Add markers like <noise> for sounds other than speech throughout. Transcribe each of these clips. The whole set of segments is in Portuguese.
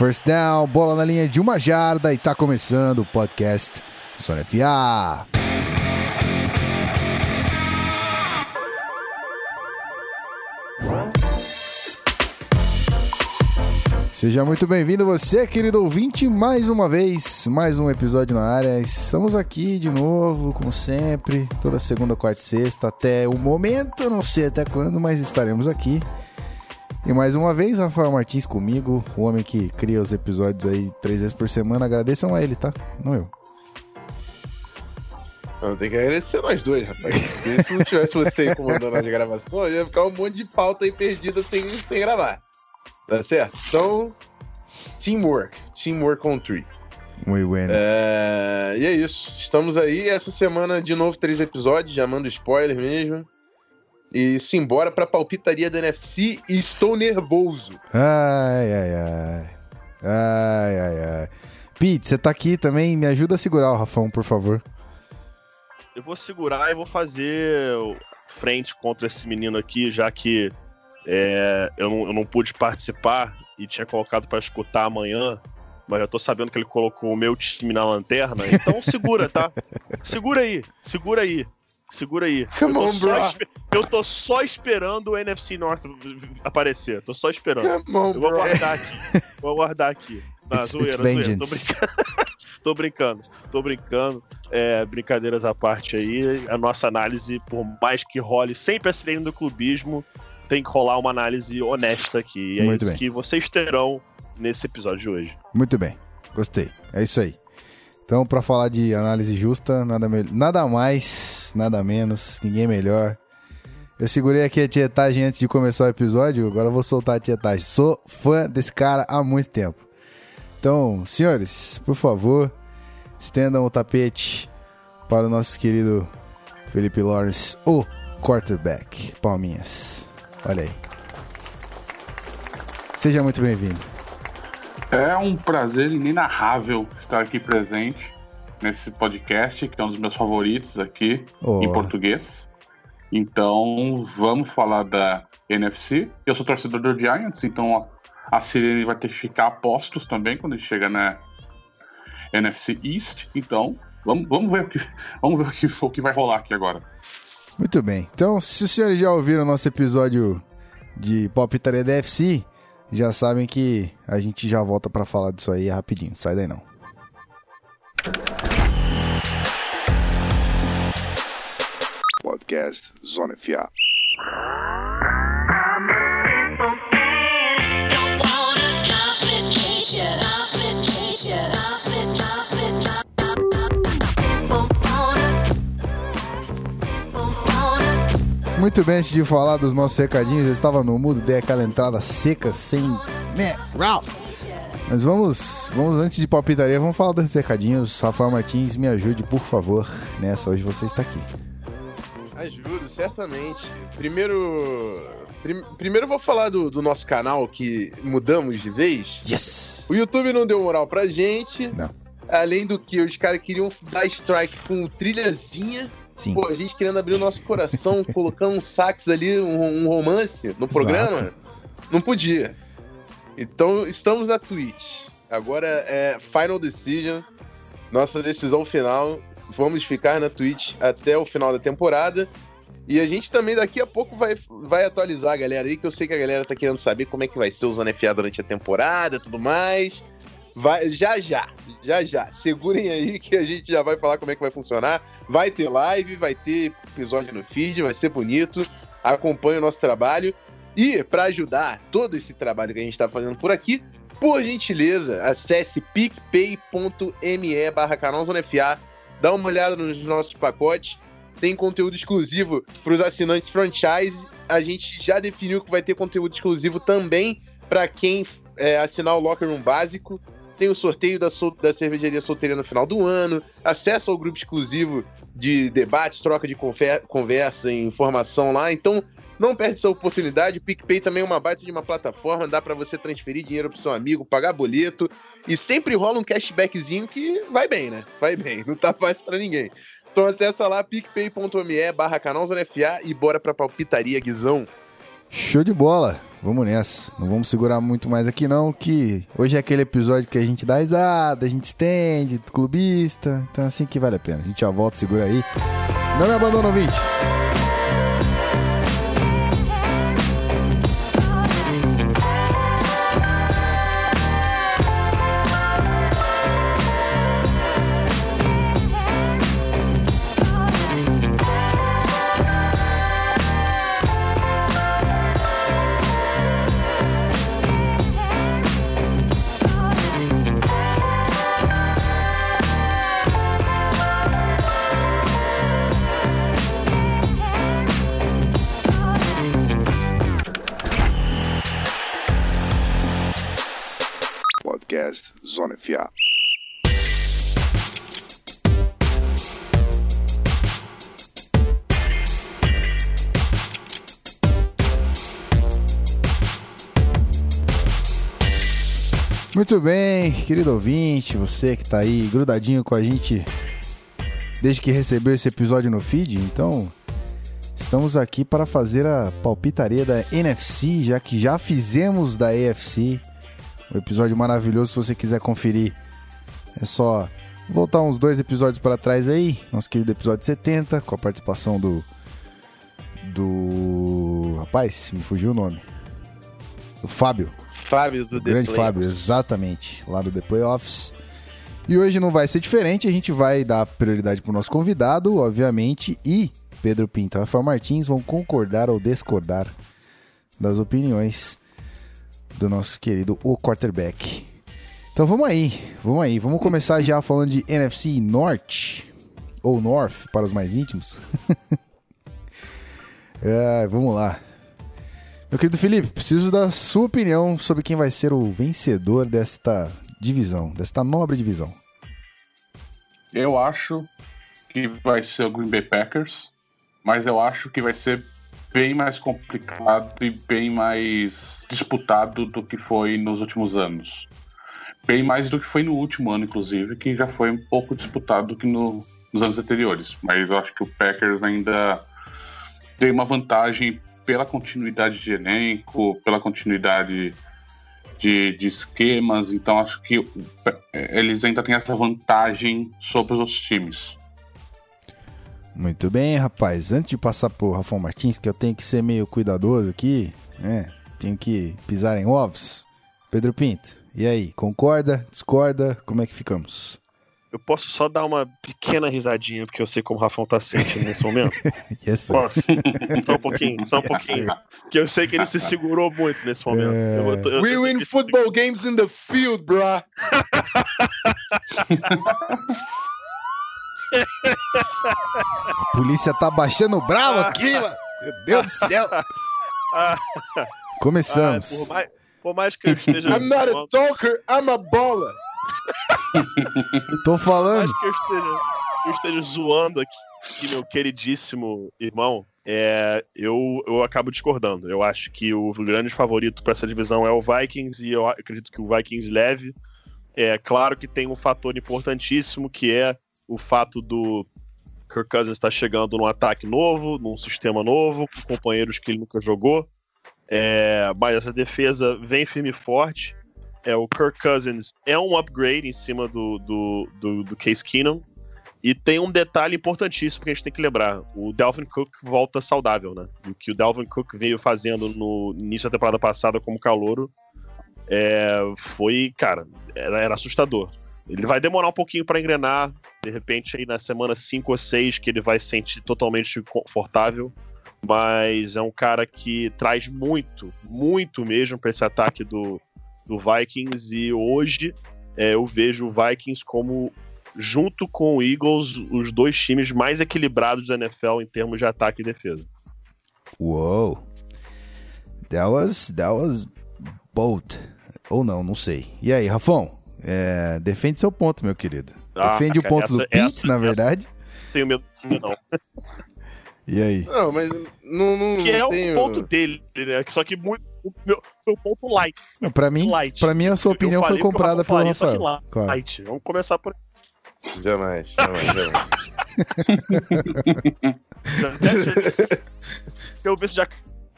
First down, bola na linha de uma jarda e tá começando o podcast Sony FA. Seja muito bem-vindo você, querido ouvinte, mais uma vez, mais um episódio na área. Estamos aqui de novo, como sempre, toda segunda, quarta e sexta, até o momento, não sei até quando, mas estaremos aqui. E mais uma vez, Rafael Martins comigo, o homem que cria os episódios aí três vezes por semana. Agradeçam a ele, tá? Não eu. Não, tem que agradecer nós dois, rapaz. Porque se não tivesse você comandando as gravações, ia ficar um monte de pauta aí perdida sem, sem gravar. Tá certo? Então, teamwork. Teamwork on three. Muito bueno. É, e é isso. Estamos aí. Essa semana, de novo, três episódios. Já mando spoiler mesmo. E simbora pra palpitaria da NFC. E estou nervoso. Ai, ai, ai. Ai, ai, ai. Pete, você tá aqui também. Me ajuda a segurar o Rafão, por favor. Eu vou segurar e vou fazer frente contra esse menino aqui, já que é, eu, não, eu não pude participar e tinha colocado para escutar amanhã, mas já tô sabendo que ele colocou o meu time na lanterna. Então segura, tá? <laughs> Segura aí, segura aí. Segura aí. Come eu, tô on, só eu tô só esperando o NFC North aparecer. Tô só esperando. Come on, Eu vou bro. aguardar aqui. <laughs> Vou aguardar aqui. Na It's- zoeira, it's zoeira. Tô brincando. <laughs> tô brincando. Tô brincando. É, brincadeiras à parte aí. A nossa análise, por mais que role sempre a sirene do clubismo, tem que rolar uma análise honesta aqui. E é Muito isso bem. que vocês terão nesse episódio de hoje. Muito bem. Gostei. É isso aí. Então, pra falar de análise justa, nada, nada mais, nada menos, ninguém melhor. Eu segurei aqui a tietagem antes de começar o episódio, agora vou soltar a tietagem. Sou fã desse cara há muito tempo. Então, senhores, por favor, estendam o tapete para o nosso querido Felipe Lawrence, o quarterback. Palminhas. Olha aí. Seja muito bem-vindo. É um prazer inenarrável estar aqui presente nesse podcast, que é um dos meus favoritos aqui Oh, em português. Então, vamos falar da NFC. Eu sou torcedor do Giants, então a, Sirene vai ter que ficar a postos também quando a gente chega na NFC East. Então, vamos, vamos ver, o que, <laughs> vamos ver o, que, o que vai rolar aqui agora. Muito bem. Então, se os senhores já ouviram nosso episódio de Palpitaria da FC, já sabem que a gente já volta pra falar disso aí rapidinho. Sai daí não. Podcast Zona FA. Muito bem, antes de falar dos nossos recadinhos, eu estava no mudo, dei aquela entrada seca, sem. né? Rau. Mas vamos, vamos antes de palpitaria, vamos falar dos recadinhos. Rafael Martins, me ajude, por favor, nessa. Hoje você está aqui. Ajudo, certamente. Primeiro. prim- primeiro vou falar do, do nosso canal que mudamos de vez. Yes! O YouTube não deu moral pra gente. Não. Além do que os caras queriam dar strike com trilhazinha. Sim. Pô, a gente querendo abrir o nosso coração, <laughs> colocando um sax ali, um, um romance no programa. Não podia. Então estamos na Twitch. Agora é Final Decision. Nossa decisão final. Vamos ficar na Twitch até o final da temporada. E a gente também daqui a pouco vai, vai atualizar a galera aí, que eu sei que a galera tá querendo saber como é que vai ser o Zona FA durante a temporada e tudo mais. Vai, já já, já já. Segurem aí que a gente já vai falar como é que vai funcionar. Vai ter live, vai ter episódio no feed, vai ser bonito. Acompanhe o nosso trabalho. E para ajudar todo esse trabalho que a gente está fazendo por aqui, por gentileza, acesse picpay.me barra canal Zona FA, dá uma olhada nos nossos pacotes, tem conteúdo exclusivo para os assinantes franchise. A gente já definiu que vai ter conteúdo exclusivo também para quem é, assinar o Locker Room básico. Tem o sorteio da, sol- da cervejaria solteira no final do ano, acesso ao grupo exclusivo de debates, troca de confer- conversa e informação lá. Então, não perde essa oportunidade. O PicPay também é uma baita de uma plataforma, dá para você transferir dinheiro pro seu amigo, pagar boleto e sempre rola um cashbackzinho que vai bem, né? Vai bem, não tá fácil para ninguém. Então acessa lá picpay.me barra canal Zona FA e bora pra palpitaria, Guizão. Show de bola. vamos nessa. Não vamos segurar muito mais aqui não, que hoje é aquele episódio que a gente dá risada, a gente estende, clubista. Então é assim que vale a pena. A gente já volta, segura aí. Não me abandona, ouvinte. Muito bem, querido ouvinte, você que tá aí grudadinho com a gente desde que recebeu esse episódio no feed, então estamos aqui para fazer a palpitaria da NFC, já que já fizemos da AFC. Um episódio maravilhoso, se você quiser conferir, é só voltar uns dois episódios para trás aí, nosso querido episódio 70, com a participação do do rapaz, me fugiu o nome. Do Fábio. Fábio do O The grande Flames. Fábio, exatamente, lá do The Playoffs. E hoje não vai ser diferente, a gente vai dar prioridade pro nosso convidado, obviamente, e Pedro Pinto e Rafael Martins vão concordar ou discordar das opiniões do nosso querido o quarterback. Então vamos aí, vamos aí, vamos começar já falando de NFC Norte, ou North para os mais íntimos. <laughs> É, vamos lá. Meu querido Felipe, preciso da sua opinião sobre quem vai ser o vencedor desta divisão, desta nobre divisão. Eu acho que vai ser o Green Bay Packers, mas eu acho que vai ser bem mais complicado e bem mais disputado do que foi nos últimos anos. Bem mais do que foi no último ano, inclusive, que já foi um pouco disputado do que no- nos anos anteriores. Mas eu acho que o Packers ainda tem uma vantagem pela continuidade de elenco, pela continuidade de, de esquemas, então acho que eles ainda têm essa vantagem sobre os outros times. Muito bem, rapaz. Antes de passar pro Rafael Martins, que eu tenho que ser meio cuidadoso aqui, né? Tenho que pisar em ovos. Pedro Pinto, e aí? Concorda? Discorda? Como é que ficamos? Eu posso só dar uma pequena risadinha, porque eu sei como o Rafão tá se sentindo nesse momento. <laughs> Yes, sir. Posso? Só um pouquinho, só um pouquinho. Que eu sei que ele se segurou muito nesse momento. É. Eu eu- eu We win ele se football games in the field, bruh. A polícia tá baixando bravo aqui, <laughs> mano. Meu Deus do céu. <laughs> Começamos. Ah, por, mais, por mais que eu esteja. <laughs> I'm not a zoando, talker, I'm a baller. <laughs> Tô por falando. mais que eu esteja, eu esteja zoando aqui, aqui, meu queridíssimo irmão, é, eu, eu acabo discordando. Eu acho que o grande favorito para essa divisão é o Vikings e eu acredito que o Vikings leve. É claro que tem um fator importantíssimo que é o fato do Kirk Cousins estar chegando num ataque novo, num sistema novo, com companheiros que ele nunca jogou. É, mas essa defesa vem firme e forte. É, o Kirk Cousins é um upgrade em cima do, do, do, do Case Keenum. E tem um detalhe importantíssimo que a gente tem que lembrar: o Dalvin Cook volta saudável, né? O que o Dalvin Cook veio fazendo no início da temporada passada como calouro é, foi, cara, era, era assustador. Ele vai demorar um pouquinho para engrenar, de repente aí na semana 5 ou 6 que ele vai se sentir totalmente confortável, mas é um cara que traz muito, muito mesmo para esse ataque do, do Vikings e hoje é, eu vejo o Vikings como junto com o Eagles os dois times mais equilibrados da NFL em termos de ataque e defesa. Uou. That was, that was bold. Ou não, não sei. E aí, Rafão? É, defende seu ponto, meu querido. Ah, Defende o cara, ponto essa- do Pitts, essa- na essa- verdade. Tenho medo não. <laughs> E aí? Não, mas não, não, Que é não o tenho... ponto dele, né? Só que muito. o meu- foi o ponto light. Pra mim, Light. pra mim, a sua opinião foi comprada pelo falaria, só que Rafael. Claro. Light. Vamos começar por Jamais, jamais, jamais. <laughs> Deixa eu ver se já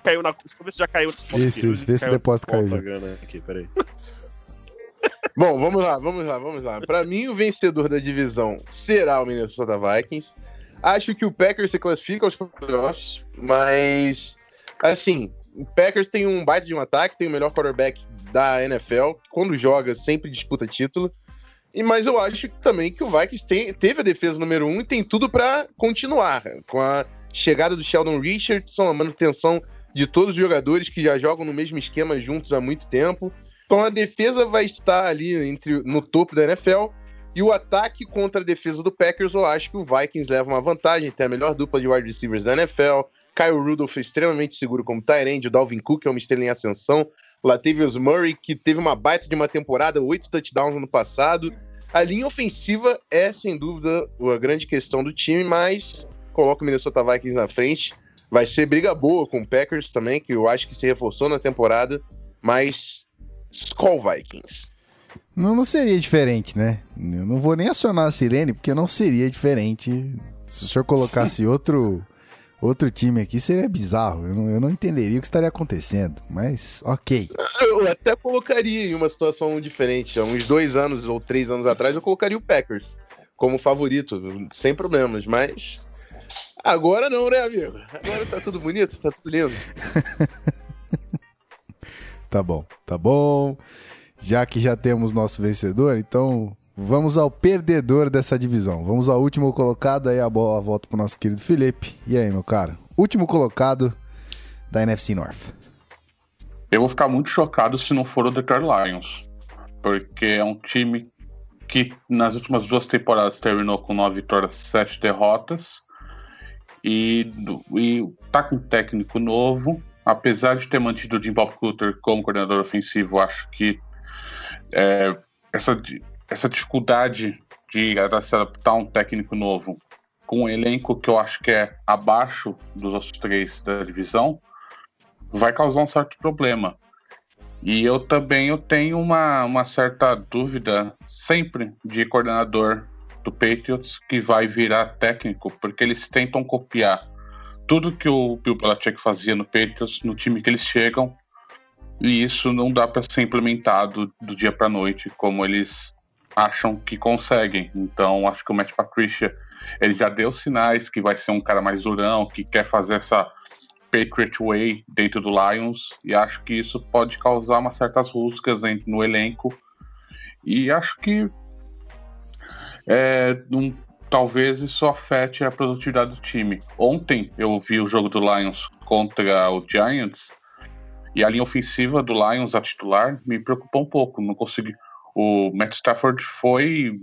caiu na. Deixa eu ver se já caiu. Isso, isso, vê se o depósito caiu já. Propaganda Aqui, peraí. <laughs> Bom, vamos lá, vamos lá, vamos lá. Pra mim, o vencedor da divisão será o Minnesota Vikings. Acho que o Packers se classifica aos playoffs, mas assim, o Packers tem um baita de um ataque, tem o melhor quarterback da NFL, quando joga sempre disputa título. E mas eu acho também que o Vikings tem- teve a defesa número um e tem tudo pra continuar com a chegada do Sheldon Richardson, a manutenção de todos os jogadores que já jogam no mesmo esquema juntos há muito tempo. Então a defesa vai estar ali entre, no topo da NFL. E o ataque contra a defesa do Packers, eu acho que o Vikings leva uma vantagem. Tem a melhor dupla de wide receivers da NFL. Kyle Rudolph é extremamente seguro como Tyrande. O Dalvin Cook é uma estrela em ascensão. Latavius Murray, que teve uma baita de uma temporada, oito touchdowns no passado. A linha ofensiva é, sem dúvida, a grande questão do time, mas coloca o Minnesota Vikings na frente. Vai ser briga boa com o Packers também, que eu acho que se reforçou na temporada. Mas Skull Vikings. Não, não seria diferente, né? Eu não vou nem acionar a sirene, porque não seria diferente. Se o senhor colocasse <laughs> outro, outro time aqui, seria bizarro. Eu não, eu não entenderia o que estaria acontecendo. Mas, ok. Eu até colocaria em uma situação diferente. Há uns dois anos ou três anos atrás, eu colocaria o Packers como favorito, sem problemas. Mas agora não, né, amigo? Agora tá tudo bonito, tá tudo lindo. <laughs> Tá bom, tá bom. Já que já temos nosso vencedor, então vamos ao perdedor dessa divisão. Vamos ao último colocado, aí a bola volta pro nosso querido Felipe. E aí, meu cara? Último colocado da NFC North. Eu vou ficar muito chocado se não for o Detroit Lions. Porque é um time que nas últimas duas temporadas terminou com nove vitórias, sete derrotas. E, e tá com um técnico novo. Apesar de ter mantido o Jim Bob Cooter como coordenador ofensivo, acho que é, essa, essa dificuldade de se adaptar a um técnico novo com um elenco que eu acho que é abaixo dos outros três da divisão, vai causar um certo problema. E eu também eu tenho uma, uma certa dúvida sempre de coordenador do Patriots que vai virar técnico, porque eles tentam copiar tudo que o Bill Belichick fazia no Patriots, no time que eles chegam, e isso não dá para ser implementado do dia para noite como eles acham que conseguem. Então, acho que o Matt Patricia ele já deu sinais que vai ser um cara mais durão, que quer fazer essa Patriot Way dentro do Lions, e acho que isso pode causar umas certas rusgas em- no elenco. E acho que é, não- talvez isso afete a produtividade do time. Ontem eu vi o jogo do Lions contra o Giants, e a linha ofensiva do Lions, a titular, me preocupou um pouco. Não consegui. O Matt Stafford foi.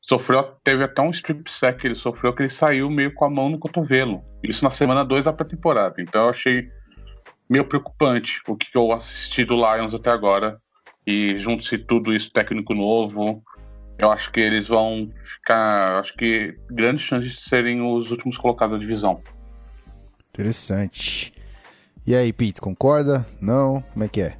Sofreu, teve até um strip sack ele sofreu, que ele saiu meio com a mão no cotovelo. Isso na semana 2 da pré-temporada. Então eu achei meio preocupante o que eu assisti do Lions até agora. E junto-se tudo isso, técnico novo, eu acho que eles vão ficar. Acho que grandes chances de serem os últimos colocados da divisão. Interessante. E aí, Pete, concorda? Não? Como é que é?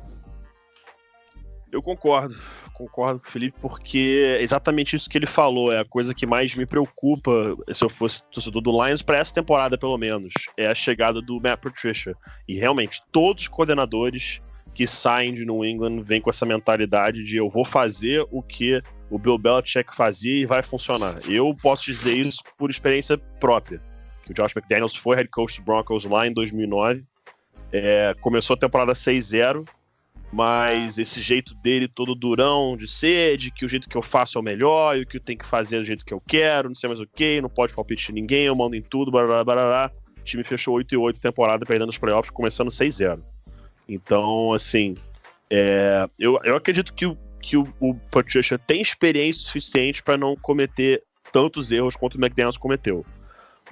Eu concordo. Concordo com o Felipe, porque é exatamente isso que ele falou. É a coisa que mais me preocupa, se eu fosse torcedor do Lions, para essa temporada, pelo menos. É a chegada do Matt Patricia. E realmente, todos os coordenadores que saem de New England vêm com essa mentalidade de eu vou fazer o que o Bill Belichick fazia e vai funcionar. Eu posso dizer isso por experiência própria. O Josh McDaniels foi head coach do Broncos lá em 2009. É, começou a temporada 6-0 mas esse jeito dele todo durão de ser, de que o jeito que eu faço é o melhor, e o que eu tenho que fazer é do jeito que eu quero, não sei mais o que, não pode palpitar ninguém, eu mando em tudo, barará, barará. O time fechou 8 e 8 temporada, perdendo os playoffs, começando 6-0. Então, assim, é, eu, eu acredito que, que o, o Patricia tem experiência suficiente para não cometer tantos erros quanto o McDaniels cometeu.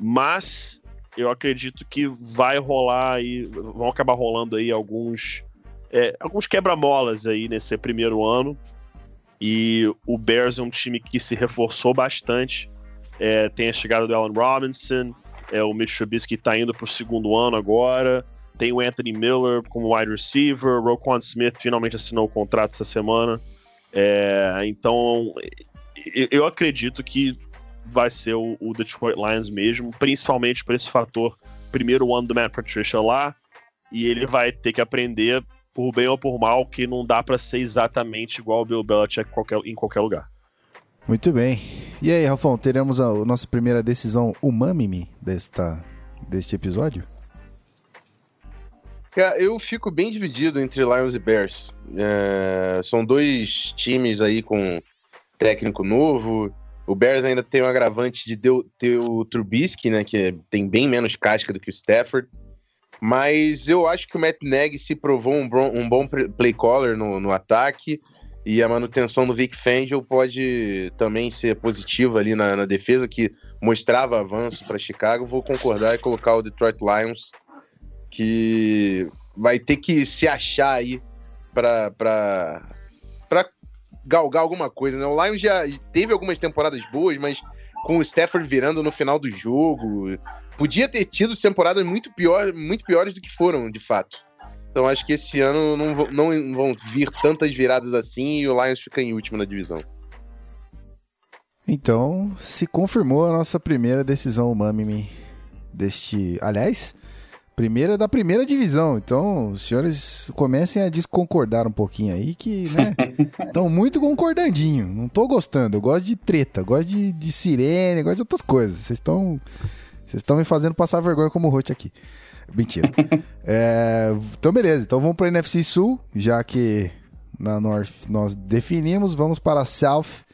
Mas eu acredito que vai rolar aí, vão acabar rolando aí alguns é, alguns quebra-molas aí nesse primeiro ano. E o Bears é um time que se reforçou bastante. É, tem a chegada do Allen Robinson, é, o Mitch Trubisky está indo para o segundo ano agora. Tem o Anthony Miller como wide receiver. Roquan Smith finalmente assinou o contrato essa semana. É, então, eu acredito que vai ser o, o Detroit Lions mesmo, principalmente por esse fator primeiro ano do Matt Patricia lá e ele vai ter que aprender, por bem ou por mal, que não dá pra ser exatamente igual o Bill Belichick qualquer- em qualquer lugar. Muito bem. E aí, Rafão, teremos a, a nossa primeira decisão umami desta, deste episódio? Cara, eu fico bem dividido entre Lions e Bears. É, são dois times aí com técnico novo. O Bears ainda tem o agravante de ter o Trubisky, né? Que tem bem menos casca do que o Stafford. Mas eu acho que o Matt Nagy se provou um, bom- um bom play caller no, no ataque. E a manutenção do Vic Fangio pode também ser positiva ali na, na defesa, que mostrava avanço para Chicago. Vou concordar e colocar o Detroit Lions que vai ter que se achar aí pra galgar alguma coisa, né? O Lions já teve algumas temporadas boas, mas com o Stafford virando no final do jogo, podia ter tido temporadas muito, pior, muito piores do que foram, de fato. Então acho que esse ano não, vão- não vão vir tantas viradas assim e o Lions fica em último na divisão. Então, se confirmou a nossa primeira decisão umami deste. Aliás, primeira da primeira divisão. Então, os senhores comecem a desconcordar um pouquinho aí, que, né? <laughs> Estão muito concordandinho. Não tô gostando. Eu gosto de treta, gosto de, de sirene, gosto de outras coisas. Vocês estão. Vocês estão me fazendo passar vergonha como host aqui. Mentira. <laughs> É, então, beleza. Então vamos para NFC Sul, já que na North nós definimos. Vamos para a South.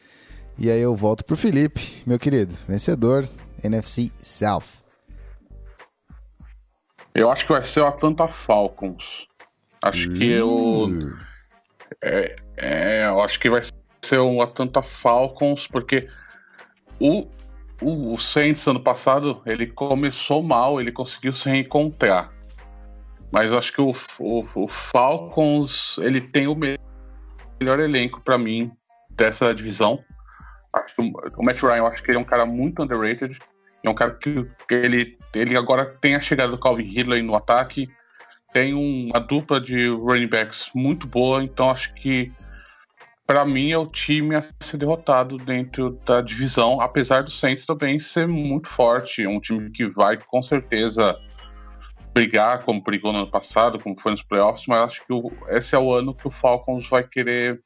E aí eu volto pro Felipe, meu querido, vencedor, NFC South. Eu acho que vai ser o Atlanta Falcons. Acho que eu. É, é, eu acho que vai ser o Atlanta Falcons, porque o, o, o Saints ano passado ele começou mal, ele conseguiu se reencontrar. Mas acho que o, o, o Falcons ele tem o me- melhor elenco para mim dessa divisão. Acho que o, o Matt Ryan, eu acho que ele é um cara muito underrated. É um cara que, ele, ele agora tem a chegada do Calvin Ridley no ataque, tem uma dupla de running backs muito boa, então acho que para mim é o time a ser derrotado dentro da divisão, apesar do Saints também ser muito forte, um time que vai com certeza brigar como brigou no ano passado, como foi nos playoffs, mas acho que o- esse é o ano que o Falcons vai querer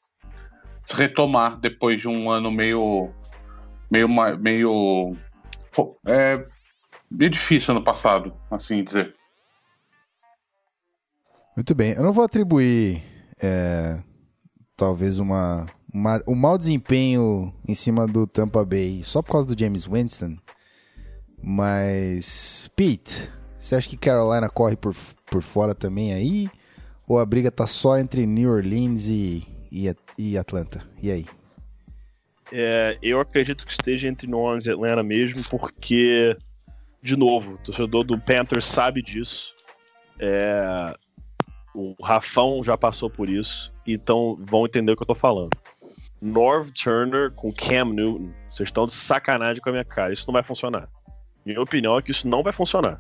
se retomar depois de um ano meio meio meio é meio difícil ano passado, assim dizer. Muito bem, eu não vou atribuir é, talvez uma, uma- um mau desempenho em cima do Tampa Bay só por causa do James Winston, mas Pete, você acha que Carolina corre por, por fora também aí? Ou a briga tá só entre New Orleans e, e, e Atlanta? E aí? É, eu acredito que esteja entre New Orleans e Atlanta mesmo, porque, de novo, o torcedor do Panthers sabe disso. É, o Rafão já passou por isso, então vão entender o que eu tô falando. Norv Turner com Cam Newton, vocês estão de sacanagem com a minha cara, isso não vai funcionar. Minha opinião é que isso não vai funcionar.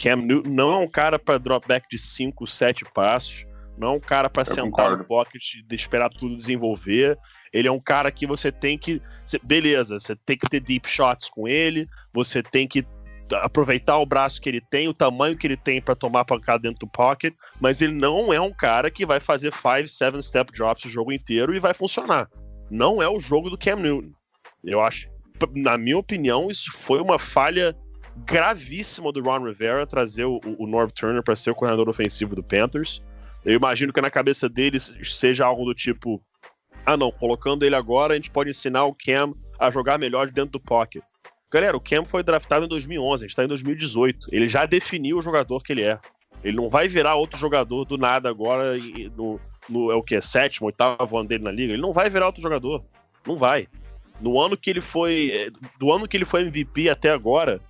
Cam Newton não é um cara para dropback de 5, 7 passos, não é um cara para sentar concordo. no pocket e esperar tudo desenvolver. Ele é um cara que você tem que. beleza, você tem que ter deep shots com ele, você tem que aproveitar o braço que ele tem, o tamanho que ele tem para tomar pancada dentro do pocket, mas ele não é um cara que vai fazer 5, 7 step drops o jogo inteiro e vai funcionar. Não é o jogo do Cam Newton. Eu acho, na minha opinião, isso foi uma falha gravíssima do Ron Rivera trazer o, o Norv Turner para ser o coordenador ofensivo do Panthers. Eu imagino que na cabeça deles seja algo do tipo: ah, não, colocando ele agora, a gente pode ensinar o Cam a jogar melhor dentro do pocket. Galera, o Cam foi draftado em 2011, a gente tá em 2018. Ele já definiu o jogador que ele é. Ele não vai virar outro jogador do nada agora no, no é o que? Sétimo, oitavo ano dele na liga. Ele não vai virar outro jogador. Não vai. No ano que ele foi. eh, Do ano que ele foi MVP até agora,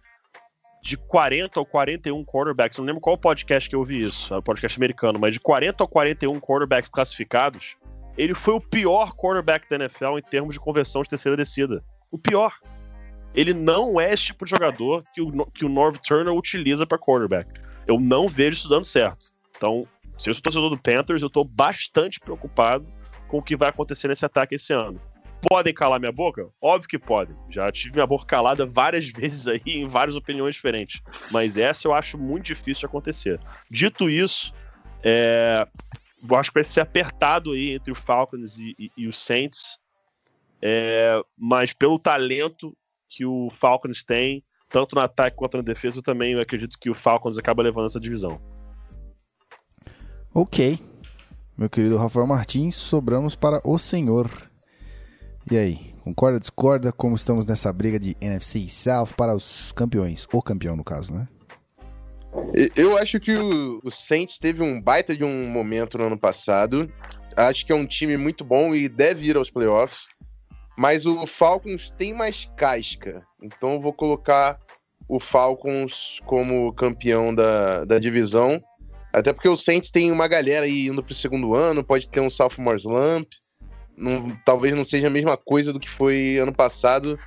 de 40 ou 41 quarterbacks, não lembro qual podcast que eu ouvi isso, é um podcast americano, mas de 40 ou 41 quarterbacks classificados, ele foi o pior quarterback da NFL em termos de conversão de terceira descida. O pior. Ele não é esse tipo de jogador que o, que o Norv Turner utiliza para quarterback. Eu não vejo isso dando certo. Então, se eu sou torcedor do Panthers, eu tô bastante preocupado com o que vai acontecer nesse ataque esse ano. Podem calar minha boca? Óbvio que podem. Já tive minha boca calada várias <laughs> vezes aí, em várias opiniões diferentes. Mas essa eu acho muito difícil de acontecer. Dito isso, é, eu acho que vai ser apertado aí entre o Falcons e, e, e o Saints. É, mas pelo talento que o Falcons tem, tanto no ataque quanto na defesa, eu também acredito que o Falcons acaba levando essa divisão. Ok. Meu querido Rafael Martins, sobramos para o senhor. E aí, concorda, discorda? Como estamos nessa briga de NFC South para os campeões? O campeão, no caso, né? Eu acho que o, o Saints teve um baita de um momento no ano passado. Acho que é um time muito bom e deve ir aos playoffs. Mas o Falcons tem mais casca. Então eu vou colocar o Falcons como campeão da, da divisão. Até porque o Saints tem uma galera aí indo pro segundo ano, pode ter um sophomore slump. Não- talvez não seja a mesma coisa do que foi ano passado.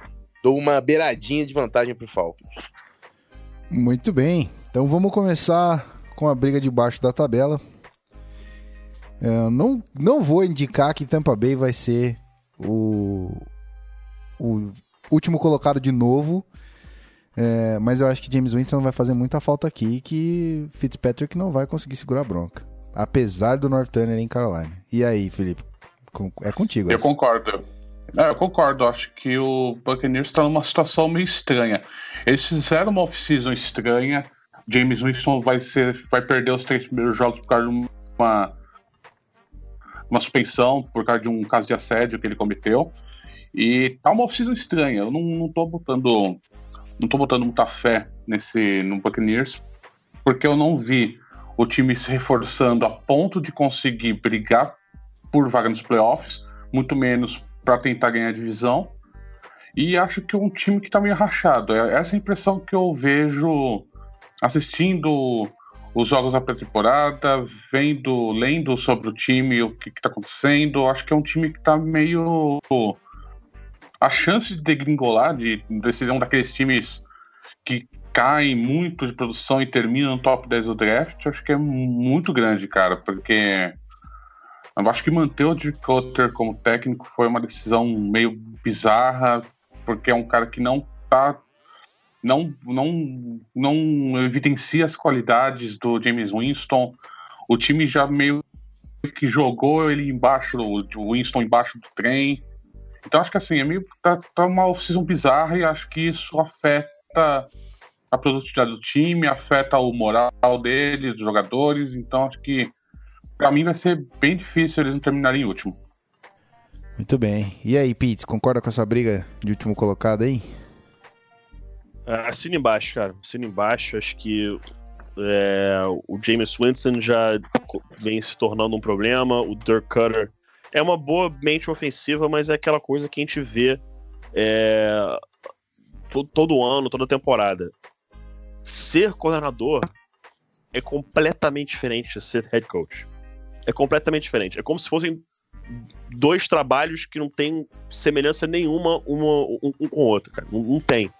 Dou uma beiradinha de vantagem pro Falcons. Muito bem. Então vamos começar com a briga de baixo da tabela. Eu não, não vou indicar que Tampa Bay vai ser o, o último colocado de novo. É, mas eu acho que James Winston vai fazer muita falta aqui que Fitzpatrick não vai conseguir segurar a bronca. Apesar do North Turner em Carolina. E aí, Felipe? É contigo. Eu essa. concordo. É, eu concordo. Acho que o Buccaneers está numa situação meio estranha. Eles fizeram uma off-season estranha. James Winston vai, ser, vai perder os três primeiros jogos por causa de uma, uma suspensão, por causa de um caso de assédio que ele cometeu. E tá uma off-season estranha. Eu não, não tô botando. Não tô botando muita fé nesse, no Buccaneers, porque eu não vi o time se reforçando a ponto de conseguir brigar por vaga nos playoffs, muito menos para tentar ganhar a divisão. E acho que é um time que tá meio rachado. É essa impressão que eu vejo assistindo os jogos da pré-temporada, vendo, lendo sobre o time, o que, que tá acontecendo. Acho que é um time que tá meio. A chance de degringolar, de, de ser um daqueles times que caem muito de produção e terminam no top 10 do draft, acho que é muito grande, cara, porque eu acho que manter o Dirk Cutter como técnico foi uma decisão meio bizarra, porque é um cara que não tá. Não, não, não evidencia as qualidades do James Winston. O time já meio que jogou ele embaixo, o Winston embaixo do trem. Então acho que assim, é meio, tá, tá uma off-season bizarra e acho que isso afeta a produtividade do time, afeta o moral deles, dos jogadores. Então acho que Pra mim vai ser bem difícil eles não terminarem em último. Muito bem. E aí, Pitts, concorda com essa briga de último colocado aí? Ah, Assina embaixo, cara. Assina embaixo. Acho que é, o James Winston já vem se tornando um problema. O Dirk Cutter é uma boa mente ofensiva, mas é aquela coisa que a gente vê é, to- todo ano, toda temporada. Ser coordenador é completamente diferente de ser head coach. É completamente diferente. É como se fossem dois trabalhos que não têm semelhança nenhuma uma, um, um com o outro, cara. Não, não tem.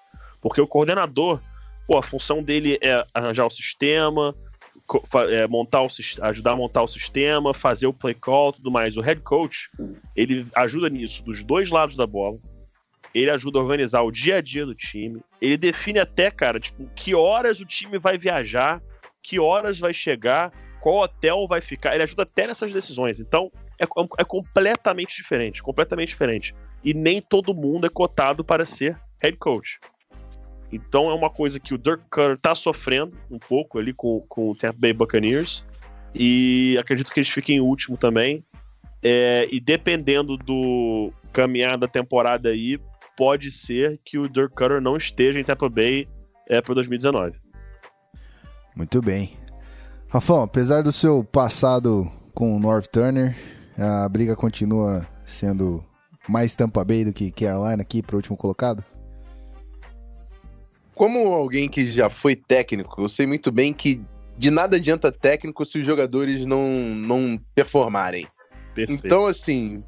Porque o coordenador, pô, a função dele é arranjar o sistema, é, montar o, ajudar a montar o sistema, fazer o play call, tudo mais. O head coach, ele ajuda nisso dos dois lados da bola. Ele ajuda a organizar o dia a dia do time. Ele define até, cara, tipo, que horas o time vai viajar, que horas vai chegar, qual hotel vai ficar. Ele ajuda até nessas decisões. Então, é, é completamente diferente, completamente diferente. E nem todo mundo é cotado para ser head coach. Então é uma coisa que o Dirk Cutter tá sofrendo um pouco ali com, com o Tampa Bay Buccaneers. E acredito que eles fiquem em último também. É, e dependendo do caminhar da temporada aí, pode ser que o Dirk Cutter não esteja em Tampa Bay é, para 2019. Muito bem. Rafão, apesar do seu passado com o North Turner, a briga continua sendo mais Tampa Bay do que Carolina aqui para o último colocado? Como alguém que já foi técnico, eu sei muito bem que de nada adianta técnico se os jogadores não, não performarem. Perfeito. Então, assim,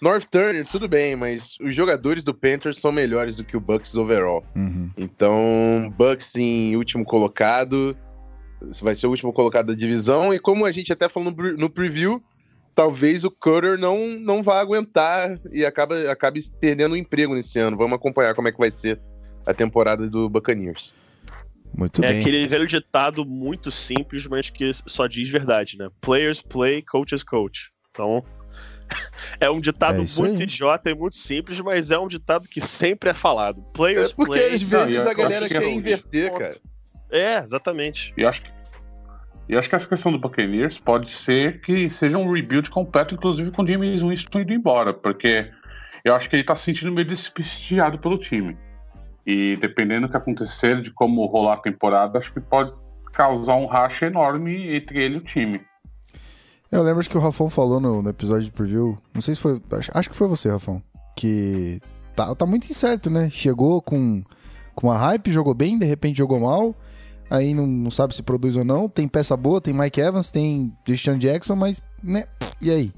North Turner, tudo bem, mas os jogadores do Panthers são melhores do que o Bucks overall. Uhum. Então, Bucks em último colocado, vai ser o último colocado da divisão. E como a gente até falou no, pre- no preview, talvez o Cutter não, não vá aguentar e acaba, acabe perdendo o emprego nesse ano. Vamos acompanhar como é que vai ser a temporada do Buccaneers. Muito é bem. aquele velho ditado muito simples, mas que só diz verdade, né? Players play, coaches coach. Então, <laughs> é um ditado É muito aí. idiota e muito simples, mas é um ditado que sempre é falado. É Players porque play. às Não, vezes e a acho galera que é quer inverter, Ponto. cara. É, exatamente. E acho que, e acho que essa questão do Buccaneers pode ser que seja um rebuild completo, inclusive com o James Winston indo embora, porque eu acho que ele tá se sentindo meio desprestigiado pelo time. E dependendo do que acontecer, de como rolar a temporada, acho que pode causar um racha enorme entre ele e o time. Eu lembro que o Rafão falou no, no episódio de preview. Não sei se foi. Acho, acho que foi você, Rafão. Que tá, tá muito incerto, né? Chegou com, com uma hype, jogou bem, de repente jogou mal. Aí não, não sabe se produz ou não. Tem peça boa, tem Mike Evans, tem Christian Jackson, mas, né? E aí?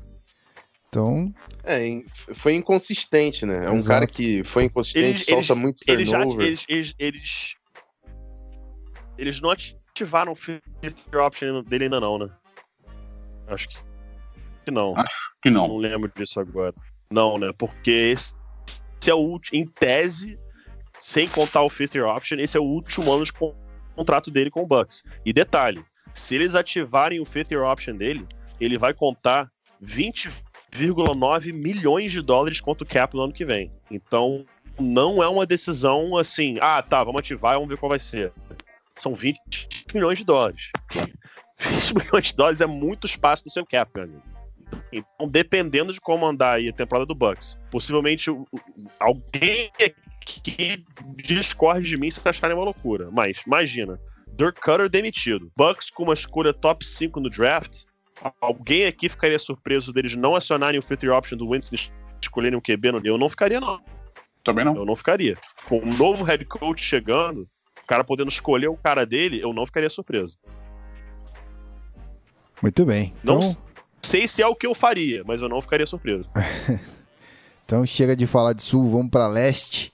Então, É, foi inconsistente, né? É um Exato. cara que foi inconsistente, Eles- solta eles- muito Eles já. turnover. Eles, eles, eles, eles não ativaram o fifth option dele ainda, não, né? Acho que, que não. Que não. Não lembro disso agora. Não, né? Porque esse, esse é o último. Em tese, sem contar o fifth year option, esse é o último ano de contrato dele com o Bucks. E detalhe: se eles ativarem o fifth year option dele, ele vai contar 20,9 milhões de dólares contra o cap no ano que vem. Então, não é uma decisão assim, ah, tá, vamos ativar vamos ver qual vai ser. São 20 milhões de dólares. <laughs> 20 milhões de dólares é muito espaço do seu cap, meu amigo. Então, dependendo de como andar aí a temporada do Bucks, possivelmente alguém aqui discorde de mim se acharem uma loucura. Mas, imagina, Dirk Cutter demitido. Bucks com uma escolha top 5 no draft. Alguém aqui ficaria surpreso deles não acionarem o year option do Winston e escolherem um QB no Eu não ficaria, não. Também não. Eu não ficaria. Com um novo head coach chegando, o cara podendo escolher o cara dele, eu não ficaria surpreso. muito bem. Não Então, s- sei se é o que eu faria, mas eu não ficaria surpreso. <laughs> então chega de falar de sul, vamos pra leste.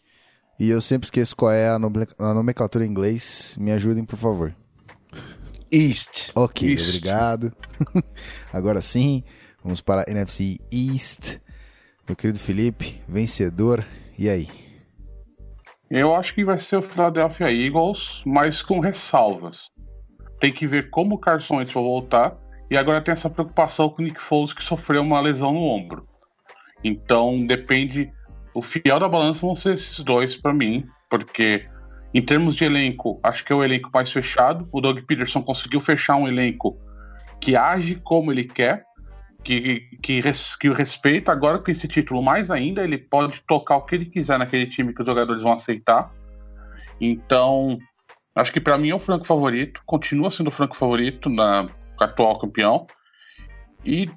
E eu sempre esqueço qual é a, nomenclatura em inglês. Me ajudem, por favor. East. Ok, Isso. obrigado. <laughs> Agora sim, vamos para a NFC East. Meu querido Felipe, vencedor. E aí? Eu acho que vai ser o Philadelphia Eagles, mas com ressalvas. Tem que ver como o Carson Wentz vai voltar. E agora tem essa preocupação com o Nick Foles, que sofreu uma lesão no ombro. Então depende. O fiel da balança vão ser esses dois para mim, porque em termos de elenco, acho que é o elenco mais fechado. O Doug Peterson conseguiu fechar um elenco que age como ele quer, que, que, que o respeita. Agora com esse título, mais ainda, ele pode tocar o que ele quiser naquele time que os jogadores vão aceitar. Então, acho que para mim é o franco favorito, continua sendo o franco favorito na atual campeão. E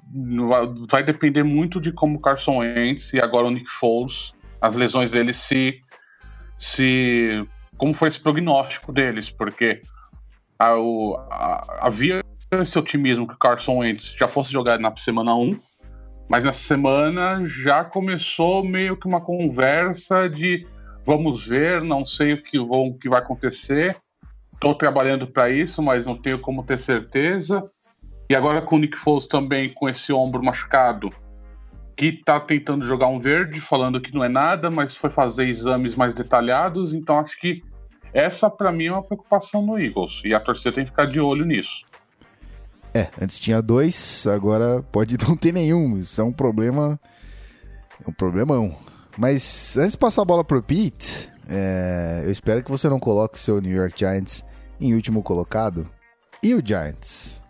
vai- depender muito de como Carson Wentz e agora o Nick Foles, as lesões deles se se como foi esse prognóstico deles, porque a- a- havia esse otimismo que o Carson Wentz já fosse jogar na semana 1, mas nessa semana já começou meio que uma conversa de vamos ver, não sei o que, vão, o que vai acontecer, estou trabalhando para isso, mas não tenho como ter certeza. E agora com o Nick Foles também com esse ombro machucado, que tá tentando jogar um verde, falando que não é nada, mas foi fazer exames mais detalhados, então acho que essa para mim é uma preocupação no Eagles, e a torcida tem que ficar de olho nisso. É, antes tinha dois, agora pode <laughs> não ter nenhum. Isso é um problema. É um problemão. Mas antes de passar a bola pro Pete, é, eu espero que você não coloque seu New York Giants em último colocado. E o Giants?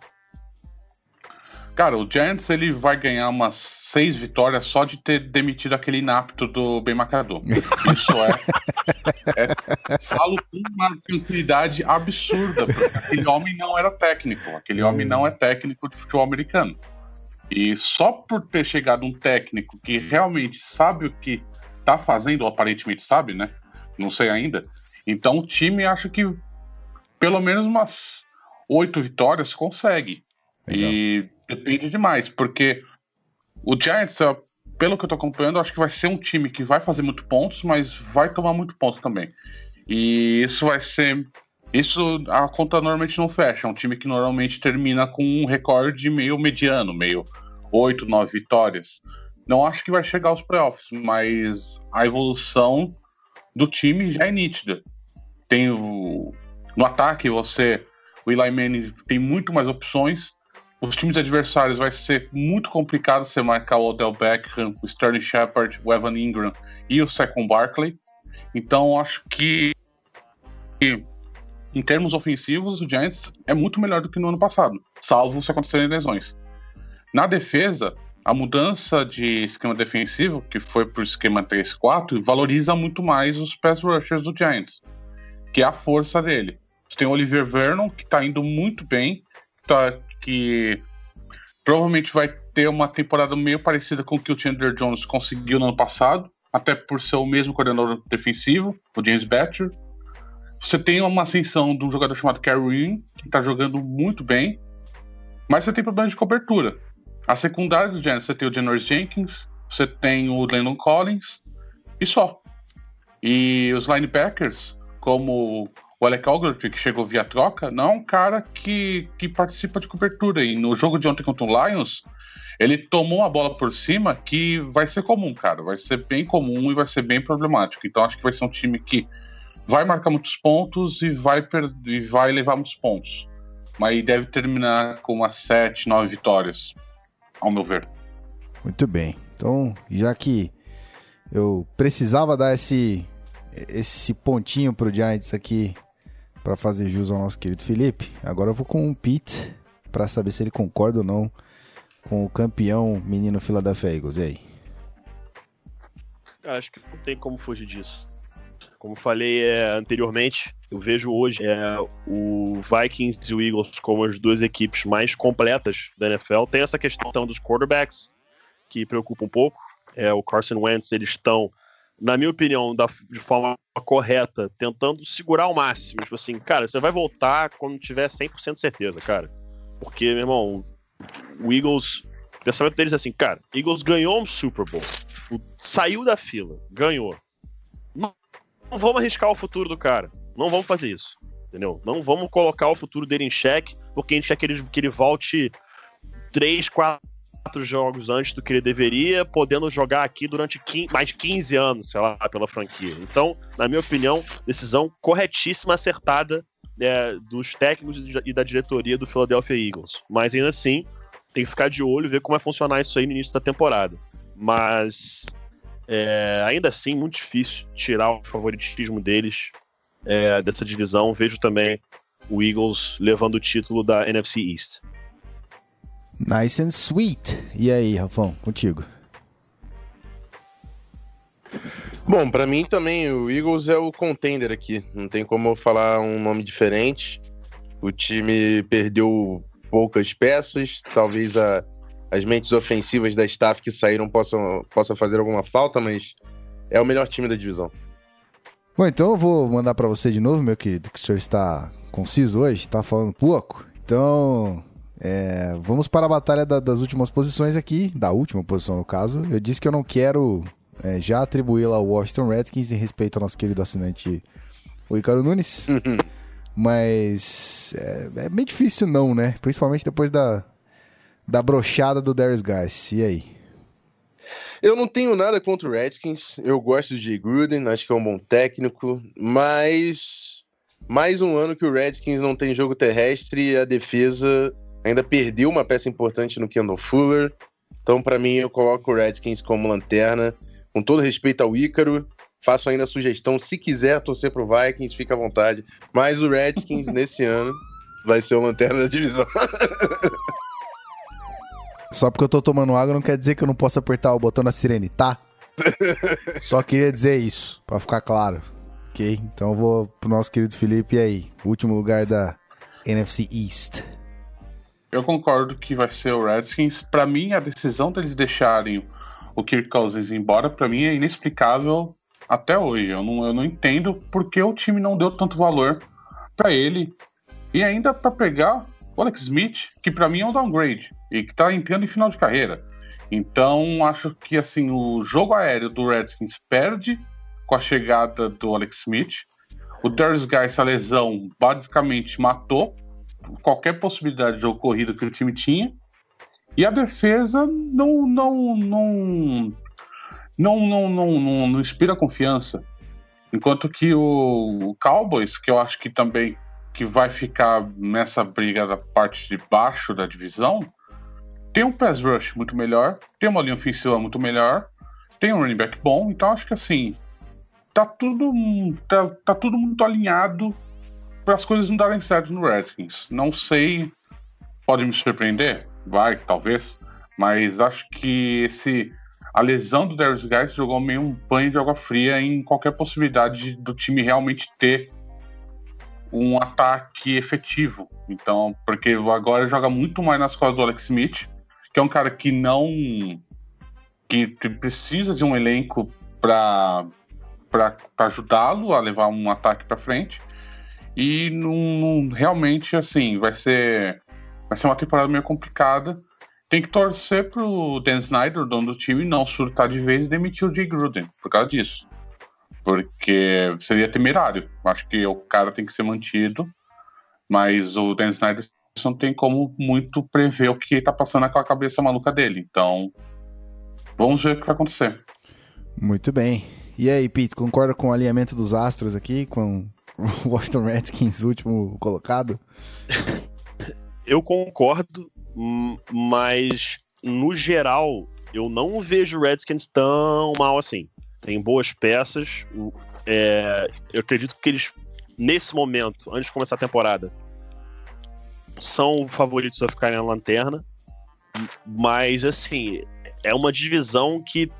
Cara, o Giants ele vai ganhar umas seis vitórias só de ter demitido aquele inapto do Ben McAdoo. Isso é, é- Falo com uma tranquilidade absurda, porque aquele homem não era técnico. Aquele homem não é técnico de futebol americano. E só por ter chegado um técnico que realmente sabe o que tá fazendo, ou aparentemente sabe, né? Não sei ainda. Então o time acho que pelo menos umas oito vitórias consegue. Legal. E depende demais, porque o Giants, pelo que eu tô acompanhando, acho que vai ser um time que vai fazer muito pontos, mas vai tomar muito ponto também. E isso vai ser. Isso a conta normalmente não fecha. É um time que normalmente termina com um recorde meio mediano, meio oito, nove vitórias. Não acho que vai chegar aos playoffs, mas a evolução do time já é nítida. Tem o, no ataque, você, o Eli Manning tem muito mais opções. Os times adversários vai ser muito complicado você marcar o Odell Beckham, o Sterling Shepard, o Evan Ingram e o Saquon Barkley. Então acho que, em termos ofensivos o Giants é muito melhor do que no ano passado, salvo se acontecerem lesões. Na defesa, a mudança de esquema defensivo, que foi para o esquema 3-4, valoriza muito mais os pass rushers do Giants, que é a força dele. Você tem o Oliver Vernon, que está indo muito bem, tá, que provavelmente vai ter uma temporada meio parecida com o que o Chandler Jones conseguiu no ano passado, até por ser o mesmo coordenador defensivo, o James Batcher. Você tem uma ascensão de um jogador chamado Kerry que está jogando muito bem, mas você tem problema de cobertura. A secundária do Giants, você tem o Janoris Jenkins, você tem o Landon Collins, e só. E os linebackers, como o Alec Ogletree, que chegou via troca, não é um cara que, que participa de cobertura. E no jogo de ontem contra o Lions, ele tomou a bola por cima que vai ser comum, cara. Vai ser bem comum e vai ser bem problemático. Então acho que vai ser um time que vai marcar muitos pontos e vai, e vai levar muitos pontos. Mas deve terminar com umas 7, 9 vitórias, ao meu ver. Muito bem. Então, já que eu precisava dar esse, esse pontinho pro Giants aqui para fazer jus ao nosso querido Felipe, agora eu vou com o Pete para saber se ele concorda ou não com o campeão menino Philadelphia Eagles. E aí? Acho que não tem como fugir disso. Como falei é, anteriormente, eu vejo hoje é, o Vikings e o Eagles como as duas equipes mais completas da NFL. Tem essa questão dos quarterbacks, que preocupa um pouco. É, o Carson Wentz, eles estão, na minha opinião, da, de forma correta, tentando segurar ao máximo. Tipo assim, cara, você vai voltar quando tiver 100% de certeza, cara. Porque, meu irmão, o Eagles, o pensamento deles é assim, cara, Eagles ganhou um Super Bowl, saiu da fila, ganhou. Não, não vamos arriscar o futuro do cara. Não vamos fazer isso. Entendeu? Não vamos colocar o futuro dele em xeque, porque a gente quer que ele, que ele volte 3, 4 jogos antes do que ele deveria, podendo jogar aqui durante 15, mais de 15 anos, sei lá, pela franquia. Então, na minha opinião, decisão corretíssima, acertada é, dos técnicos e da diretoria do Philadelphia Eagles. Mas ainda assim, tem que ficar de olho e ver como vai funcionar isso aí no início da temporada. Mas é, ainda assim, muito difícil tirar o favoritismo deles é, dessa divisão. Vejo também o Eagles levando o título da NFC East. Nice and sweet. E aí, Rafão, contigo. Bom, pra mim também o Eagles é o contender aqui. Não tem como eu falar um nome diferente. O time perdeu poucas peças, talvez a- as mentes ofensivas da staff que saíram possam, possam fazer alguma falta, mas é o melhor time da divisão. Bom, então eu vou mandar pra você de novo, meu querido, que o senhor está conciso hoje, está falando pouco. Então, é, vamos para a batalha da- das últimas posições aqui, da última posição no caso. Eu disse que eu não quero é, já atribuí-la ao Washington Redskins em respeito ao nosso querido assinante, o Icaro Nunes. Mas é, é meio difícil não, né? Principalmente depois da, da brochada do Darius Guys. E aí? Eu não tenho nada contra o Redskins. Eu gosto do Jay Gruden, acho que é um bom técnico, mas mais um ano que o Redskins não tem jogo terrestre e a defesa ainda perdeu uma peça importante no Kendall Fuller. Então, pra mim, eu coloco o Redskins como lanterna. Com todo respeito ao Ícaro, faço ainda a sugestão, se quiser torcer pro Vikings, fica à vontade. Mas o Redskins, <laughs> nesse ano, vai ser o lanterna da divisão. <laughs> Só porque eu tô tomando água não quer dizer que eu não posso apertar o botão da sirene, tá? <laughs> Só queria dizer isso, pra ficar claro. Ok? Então eu vou pro nosso querido Felipe e aí. Último lugar da NFC East. Eu concordo que vai ser o Redskins. Pra mim, a decisão deles deixarem o Kirk Cousins embora, pra mim, é inexplicável até hoje. Eu não, eu não entendo por que o time não deu tanto valor pra ele. E ainda pra pegar o Alex Smith, que pra mim é um downgrade e que tá entrando em final de carreira. Então, acho que assim, o jogo aéreo do Redskins perde com a chegada do Alex Smith. O Darius Guy, essa lesão, basicamente matou qualquer possibilidade de jogo corrido que o time tinha. E a defesa não não não não não, não, não, não inspira confiança. Enquanto que o, o Cowboys, que eu acho que também que vai ficar nessa briga da parte de baixo da divisão, tem um pass rush muito melhor, tem uma linha ofensiva muito melhor, tem um running back bom, então acho que assim, tá tudo tá, tá tudo muito alinhado para as coisas não darem certo no Redskins. Não sei, pode me surpreender, vai, talvez, mas acho que esse a lesão do Darius Guys jogou meio um banho de água fria em qualquer possibilidade do time realmente ter um ataque efetivo. Então, porque agora joga muito mais nas costas do Alex Smith, que é um cara que não que precisa de um elenco para ajudá-lo a levar um ataque para frente. E não, realmente assim vai ser vai ser uma temporada meio complicada. Tem que torcer pro Dan Snyder, dono do time, não surtar de vez e demitir o Jay Gruden por causa disso. Porque seria temerário. Acho que o cara tem que ser mantido, mas o Dan Snyder não tem como muito prever o que tá passando naquela cabeça maluca dele. Então, vamos ver o que vai acontecer. Muito bem. E aí, Pete, concorda com o alinhamento dos astros aqui, com <laughs> Washington Redskins, último colocado? Eu concordo, hum, mas no geral, eu não vejo o Redskins tão mal assim. Tem boas peças. é, eu acredito que eles, nesse momento, antes de começar a temporada, são favoritos a ficarem na lanterna. Mas, assim, é uma divisão que,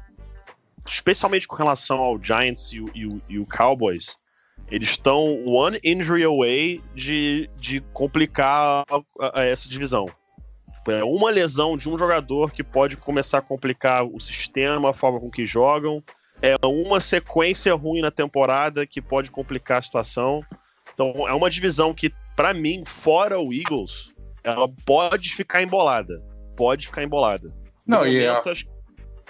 especialmente com relação ao Giants e e e o Cowboys, eles estão one injury away de, de complicar a- a- essa divisão. É uma lesão de um jogador que pode começar a complicar o sistema, a forma com que jogam. É uma sequência ruim na temporada que pode complicar a situação. Então é uma divisão que, pra mim, fora o Eagles, ela pode ficar embolada. Pode ficar embolada. Não, e a- momento, acho que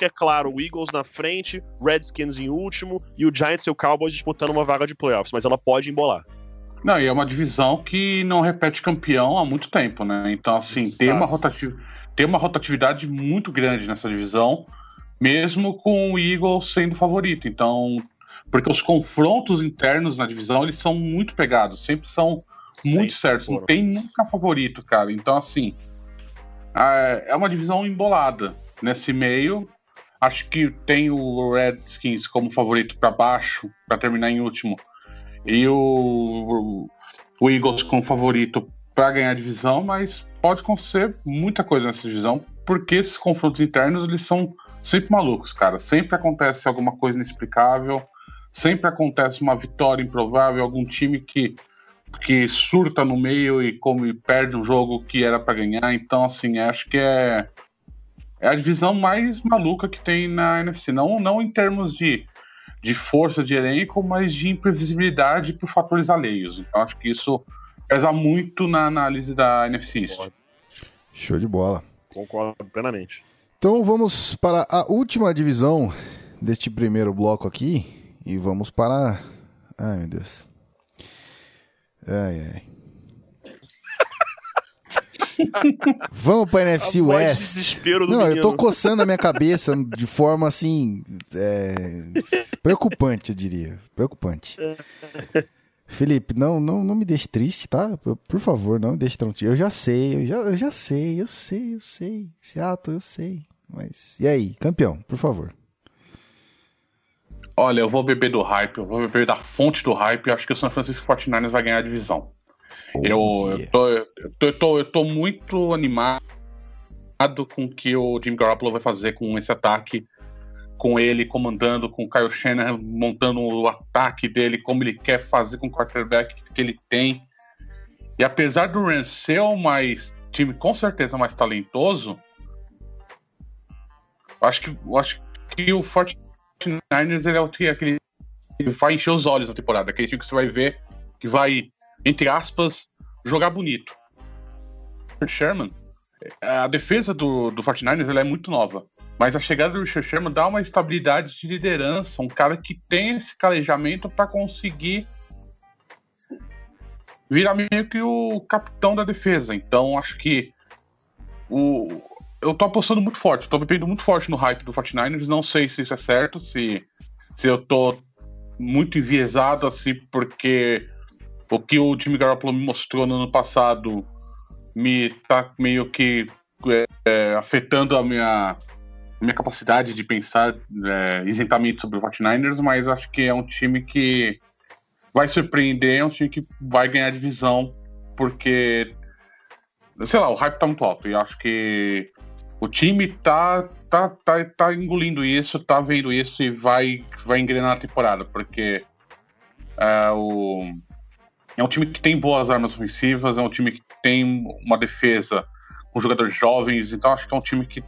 é claro, o Eagles na frente, Redskins em último e o Giants e o Cowboys disputando uma vaga de playoffs, mas ela pode embolar. Não, e é uma divisão que não repete campeão há muito tempo, né? Então, assim, tem uma, Exato. rotati- tem uma rotatividade muito grande nessa divisão, mesmo com o Eagles sendo favorito. Então, porque os confrontos internos na divisão, eles são muito pegados, sempre são muito Sempre certos. Não foram. tem nunca favorito, cara. Então, assim, ah, é uma divisão embolada. Nesse meio, acho que tem o Redskins como favorito para baixo, para terminar em último. E o, o Eagles como favorito para ganhar a divisão, mas pode acontecer muita coisa nessa divisão, porque esses confrontos internos eles são sempre malucos, cara. Sempre acontece alguma coisa inexplicável, sempre acontece uma vitória improvável, algum time que que surta no meio e como e perde um jogo que era para ganhar. Então, assim, acho que é é a divisão mais maluca que tem na NFC. Não, não em termos de, de força de elenco, mas de imprevisibilidade por fatores alheios. Então, acho que isso pesa muito na análise da NFC East. Show de bola. Concordo plenamente. Então vamos para a última divisão deste primeiro bloco aqui. E vamos para. Ai, meu Deus. Ai, ai. <laughs> vamos para a NFC A West. desespero do Não, eu tô menino. coçando a minha cabeça de forma assim. é, preocupante, eu diria. Preocupante. Felipe, não, não, não me deixe triste, tá? Por favor, não me deixe tão triste. Eu já sei, eu já, eu já sei, eu sei, eu sei. Seattle, eu sei. Mas. E aí, campeão, por favor. Olha, eu vou beber do hype, eu vou beber da fonte do hype e acho que o San Francisco 49ers vai ganhar a divisão. Eu, Oh, eu, yeah. tô, eu, tô, eu, tô, eu tô muito animado com o que o Jim Garoppolo vai fazer com esse ataque, com ele comandando, com o Kyle Shanahan montando o ataque dele, como ele quer fazer com o quarterback que ele tem. E apesar do Rams ser o mais time com certeza mais talentoso, eu acho que, acho que o 49ers ele é o aquele que vai encher os olhos na temporada, aquele time que você vai ver que vai, entre aspas, jogar bonito. Sherman, a defesa do, do 49ers ela é muito nova, mas a chegada do Richard Sherman dá uma estabilidade de liderança, um cara que tem esse calejamento para conseguir virar meio que o capitão da defesa. Então acho que o, eu tô apostando muito forte, tô bebendo muito forte no hype do 49ers. Não sei se isso é certo, se, se eu tô muito enviesado assim, porque o que o Jimmy Garoppolo me mostrou no ano passado me tá meio que é, é, afetando a minha, minha capacidade de pensar é, isentamente sobre o 49ers, mas acho que é um time que vai surpreender, é um time que vai ganhar divisão, porque, sei lá, o hype tá muito alto, e acho que o time tá, tá, tá, tá engolindo isso, tá vendo isso e vai, vai engrenar a temporada, porque é, o, é um time que tem boas armas ofensivas, é um time que tem uma defesa com jogadores jovens, então acho que é um time que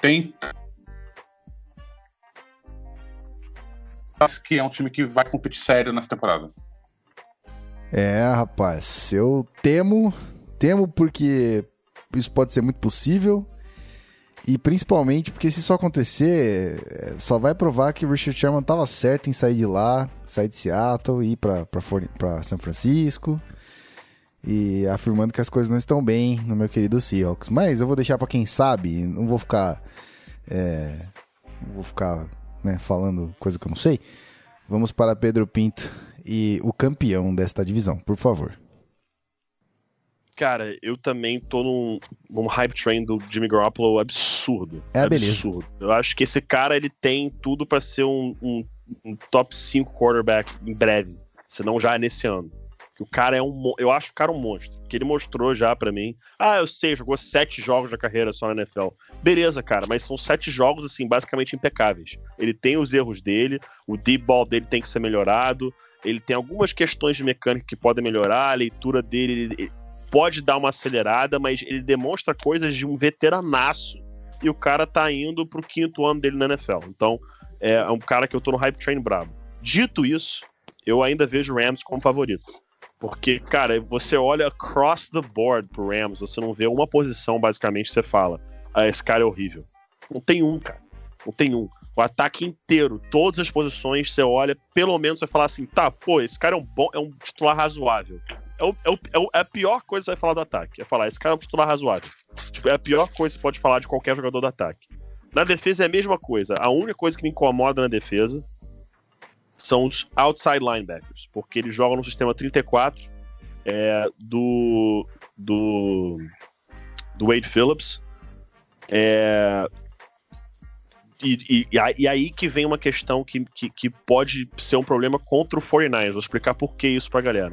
tem. Acho que é um time que vai competir sério nessa temporada. É, rapaz, eu temo, temo porque isso pode ser muito possível. E principalmente porque se isso acontecer, só vai provar que o Richard Sherman estava certo em sair de lá, sair de Seattle e ir para São Francisco. E afirmando que as coisas não estão bem no meu querido Seahawks. Mas eu vou deixar para quem sabe, não vou ficar. É, vou ficar né, falando coisa que eu não sei. Vamos para Pedro Pinto e o campeão desta divisão, por favor. Cara, eu também tô num, num hype train do Jimmy Garoppolo absurdo. É, beleza. absurdo. Eu acho que esse cara ele tem tudo pra ser um, um- um top 5 quarterback em breve, se não já é nesse ano. O cara é um. Eu acho o cara um monstro. Que ele mostrou já pra mim. Ah, eu sei, jogou sete jogos da carreira só na NFL. Beleza, cara, mas são sete jogos, assim, basicamente impecáveis. Ele tem os erros dele, o deep ball dele tem que ser melhorado. Ele tem algumas questões de mecânica que podem melhorar, a leitura dele ele- pode dar uma acelerada, mas ele demonstra coisas de um veteranaço. E o cara tá indo pro quinto ano dele na NFL. Então, é um cara que eu tô no hype train brabo. Dito isso, eu ainda vejo o Rams como favorito. Porque, cara, você olha across the board pro Rams, você não vê uma posição, basicamente, você fala, ah, esse cara é horrível. Não tem um, cara. Não tem um. O ataque inteiro, todas as posições, você olha, pelo menos vai falar assim, tá, pô, esse cara é um bom, é um titular razoável. É, é o- é o- é a pior coisa que você vai falar do ataque. É falar, esse cara é um titular razoável. Tipo, é a pior coisa que você pode falar de qualquer jogador do ataque. Na defesa é a mesma coisa. A única coisa que me incomoda na defesa são os outside linebackers, porque eles jogam no sistema 34 é, do, do, do Wade Phillips. É, e, e- aí- e aí que vem uma questão que, que, que pode ser um problema contra o 49ers. Vou explicar por que isso pra galera.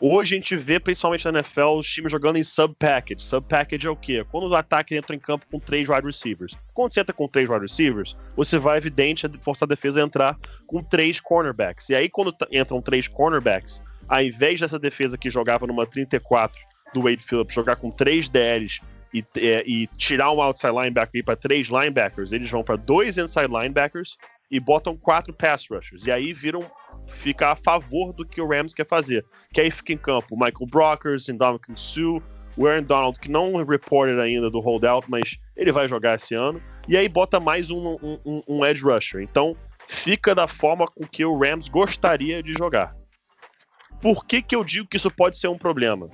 Hoje a gente vê, principalmente na NFL, os times jogando em sub-package. Sub-package é o quê? Quando o ataque entra em campo com três wide receivers. Quando você entra com três wide receivers, você vai, evidente, forçar a defesa a entrar com três cornerbacks. E aí, quando entram três cornerbacks, ao invés dessa defesa que jogava numa 34 do Wade Phillips, jogar com três DLs e, é, e tirar um outside linebacker para três linebackers, eles vão para dois inside linebackers e botam quatro pass rushers. E aí viram fica a favor do que o Rams quer fazer. Que aí fica em campo Michael Brockers, Ndamukong Suh, o Aaron Donald, que não reported ainda do holdout, mas ele vai jogar esse ano. E aí bota mais um, um, um- um edge rusher. Então fica da forma com que o Rams gostaria de jogar. Por que, que eu digo que isso pode ser um problema?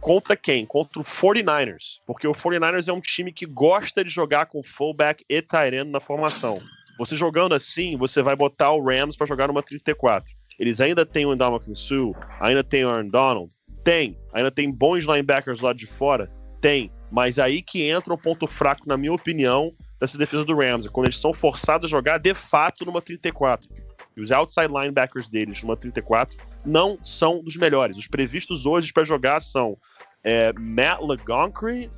Contra quem? Contra o 49ers. Porque o 49ers é um time que gosta de jogar com fullback e tight end na formação. Você jogando assim, você vai botar o Rams para jogar numa 34. Eles ainda têm o Ndamukong Suh, ainda tem o Aaron Donald? Tem. Ainda tem bons linebackers lá de fora? Tem. Mas aí que entra o ponto fraco, na minha opinião, dessa defesa do Rams. é Quando eles são forçados a jogar de fato numa 34. E os outside linebackers deles numa 34 não são dos melhores. Os previstos hoje para jogar são é, Matt LeGoncry,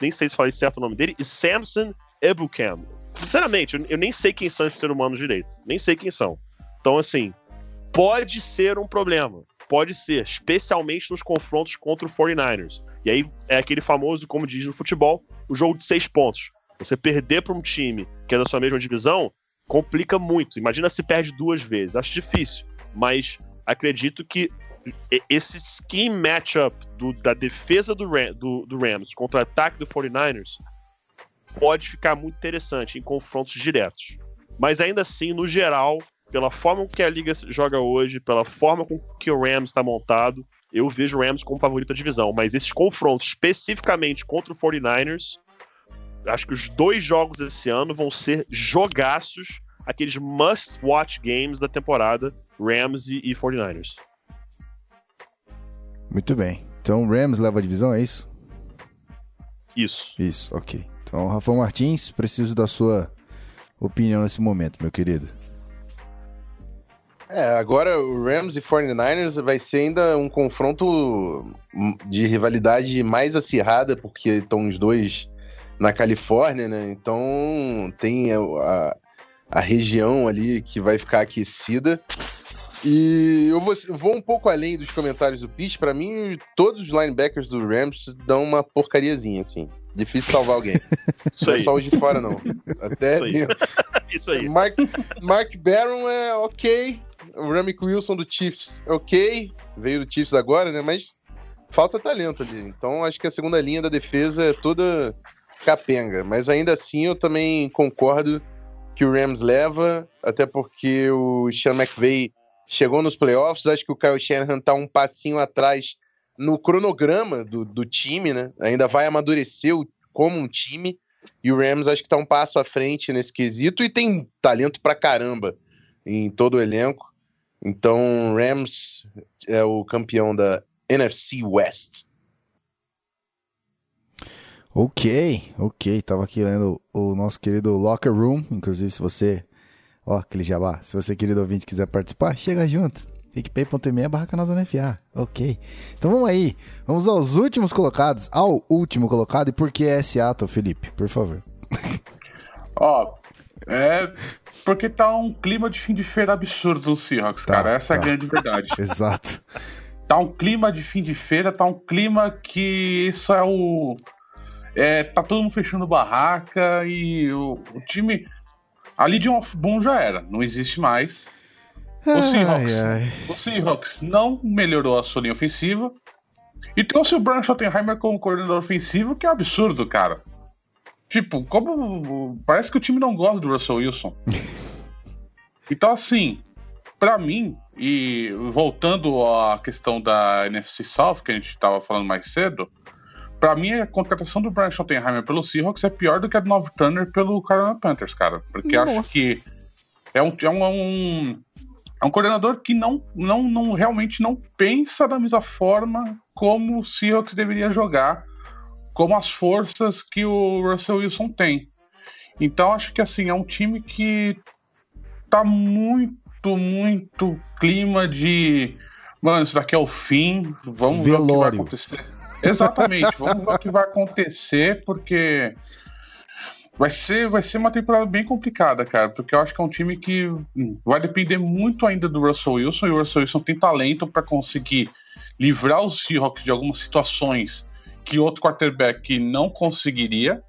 nem sei se falei certo o nome dele, e Samson Ebukam. Sinceramente, eu, nem sei quem são esses seres humanos direito. Nem sei quem são. Então, assim, pode ser um problema. Pode ser, especialmente nos confrontos contra o 49ers. E aí é aquele famoso, como diz no futebol, o jogo de seis pontos. Você perder para um time que é da sua mesma divisão complica muito. Imagina se perde duas vezes. Acho difícil. Mas acredito que esse scheme matchup do- da defesa do, Ram- do- do Rams contra o ataque do 49ers pode ficar muito interessante em confrontos diretos. Mas ainda assim, no geral, pela forma com que a liga joga hoje, pela forma com que o Rams está montado, eu vejo o Rams como favorito da divisão. Mas esses confrontos, especificamente contra o 49ers, acho que os dois jogos esse ano vão ser jogaços, aqueles must-watch games da temporada, Rams e, e 49ers. Muito bem. Então, Rams leva a divisão, é isso? Isso. Isso, ok. Então, Rafael Martins, preciso da sua opinião nesse momento, meu querido. É, agora o Rams e 49ers vai ser ainda um confronto de rivalidade mais acirrada, porque estão os dois na Califórnia, né? Então tem a, a região ali que vai ficar aquecida. E eu vou, vou um pouco além dos comentários do Pitch. Para mim, todos os linebackers do Rams dão uma porcariazinha, assim. Difícil salvar alguém. <laughs> Isso não é aí. só os de fora, não. Até Isso aí. <laughs> Isso aí. Mark, Mark Barron é ok. O Ramick Wilson do Chiefs é ok. Veio do Chiefs agora, né? Mas falta talento ali. Então acho que a segunda linha da defesa é toda capenga. Mas ainda assim eu também concordo que o Rams leva, até porque o Sean McVay chegou nos playoffs. Acho que o Kyle Shanahan tá um passinho atrás no cronograma do, do time, né? Ainda vai amadurecer o- como um time. E o Rams acho que tá um passo à frente nesse quesito e tem talento pra caramba em todo o elenco. Então, Rams é o campeão da NFC West. Ok, ok. Tava aqui lendo o nosso querido Locker Room. Inclusive, se você. Ó, aquele jabá. Se você, querido ouvinte, quiser participar, chega junto. PicPay.me barra canal Zona FA. Ok. Então vamos aí. Vamos aos últimos colocados. Ao último colocado. E por que é Seattle, Felipe? Por favor. <laughs> Ó, é porque tá um clima de fim de feira absurdo no Seahawks, Tá, cara. Essa é tá. a grande verdade. <laughs> Exato. tá um clima de fim de feira, tá um clima que isso é o. É, tá todo mundo fechando barraca e o, o time. Ali de off-boom já era, não existe mais. O Seahawks. Ai, ai. O Seahawks não melhorou a sua linha ofensiva e trouxe o Brian Schottenheimer como coordenador ofensivo, que é um absurdo, cara. Tipo, como. Parece que o time não gosta do Russell Wilson. <laughs> Então, assim, pra mim, e voltando à questão da NFC South, que a gente tava falando mais cedo, pra mim a contratação do Brian Schottenheimer pelo Seahawks é pior do que a do Nova Turner pelo Carolina Panthers, cara. Porque acho Nossa. que é um, é um, é um, coordenador que não, não, não realmente não pensa da mesma forma como o Seahawks deveria jogar, como as forças que o Russell Wilson tem. Então acho que assim, é um time que tá muito, muito clima de. Mano, isso daqui é o fim. Vamos ver o que vai Velório. acontecer. Exatamente, vamos ver o que vai acontecer, porque vai ser, vai ser uma temporada bem complicada, cara. Porque eu acho que é um time que hum, vai depender muito ainda do Russell Wilson, e o Russell Wilson tem talento para conseguir livrar os Seahawks de algumas situações que outro quarterback não conseguiria.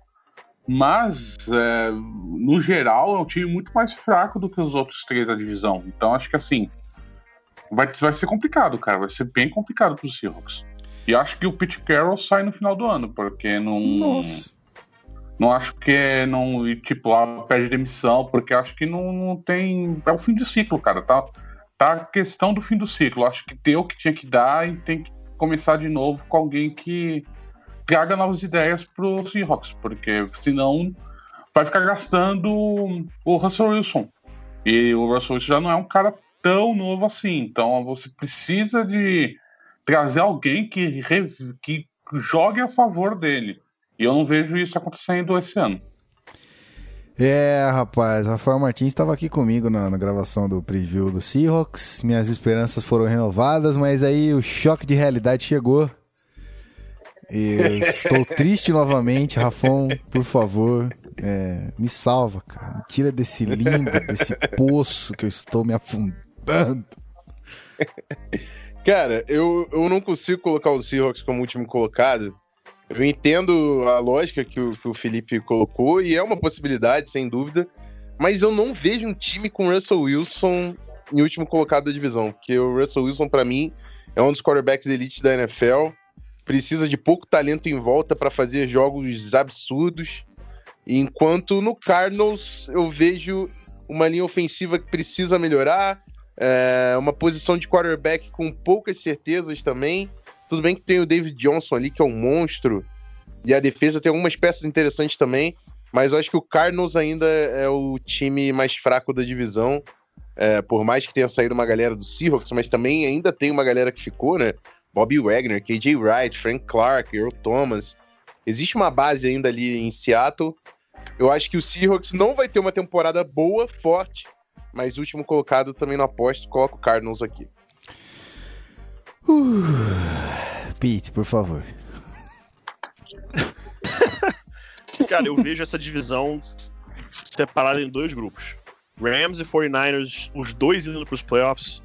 Mas, é, no geral, é um time muito mais fraco do que os outros três da divisão. Então, acho que assim, vai, vai ser complicado, cara. Vai ser bem complicado pro Seahawks. E acho que o Pete Carroll sai no final do ano, porque não. Nossa. Não acho que é. Não, e, tipo, lá pede demissão, porque acho que não, não tem. É o fim do ciclo, cara. Tá, tá a questão do fim do ciclo. Acho que deu o que tinha que dar e tem que começar de novo com alguém que traga novas ideias pro Seahawks, porque senão vai ficar gastando o Russell Wilson. E o Russell Wilson já não é um cara tão novo assim. Então você precisa de trazer alguém que, que jogue a favor dele. E eu não vejo isso acontecendo esse ano. É, rapaz, Rafael Martins estava aqui comigo na, na gravação do preview do Seahawks. Minhas esperanças foram renovadas, mas aí o choque de realidade chegou. E eu <laughs> estou triste novamente, Rafão, por favor, é, me salva, cara. Me tira desse limbo, desse poço que eu estou me afundando. Cara, eu, eu não consigo colocar o Seahawks como último colocado. Eu entendo a lógica que o, que o Felipe colocou e é uma possibilidade, sem dúvida. Mas eu não vejo um time com Russell Wilson em último colocado da divisão. Porque o Russell Wilson, pra mim, é um dos quarterbacks elite da NFL. Precisa de pouco talento em volta para fazer jogos absurdos. Enquanto no Cardinals eu vejo uma linha ofensiva que precisa melhorar, é, uma posição de quarterback com poucas certezas também. Tudo bem que tem o David Johnson ali, que é um monstro, e a defesa tem algumas peças interessantes também, mas eu acho que o Cardinals ainda é o time mais fraco da divisão. É, por mais que tenha saído uma galera do Seahawks, mas também ainda tem uma galera que ficou, né? Bobby Wagner, KJ Wright, Frank Clark, Earl Thomas. Existe uma base ainda ali em Seattle. Eu acho que o Seahawks não vai ter uma temporada boa, forte, mas último colocado também não aposto. Coloca o Cardinals aqui. Pete, por favor. <laughs> Cara, eu vejo essa divisão separada em dois grupos. Rams e 49ers, os dois indo pros playoffs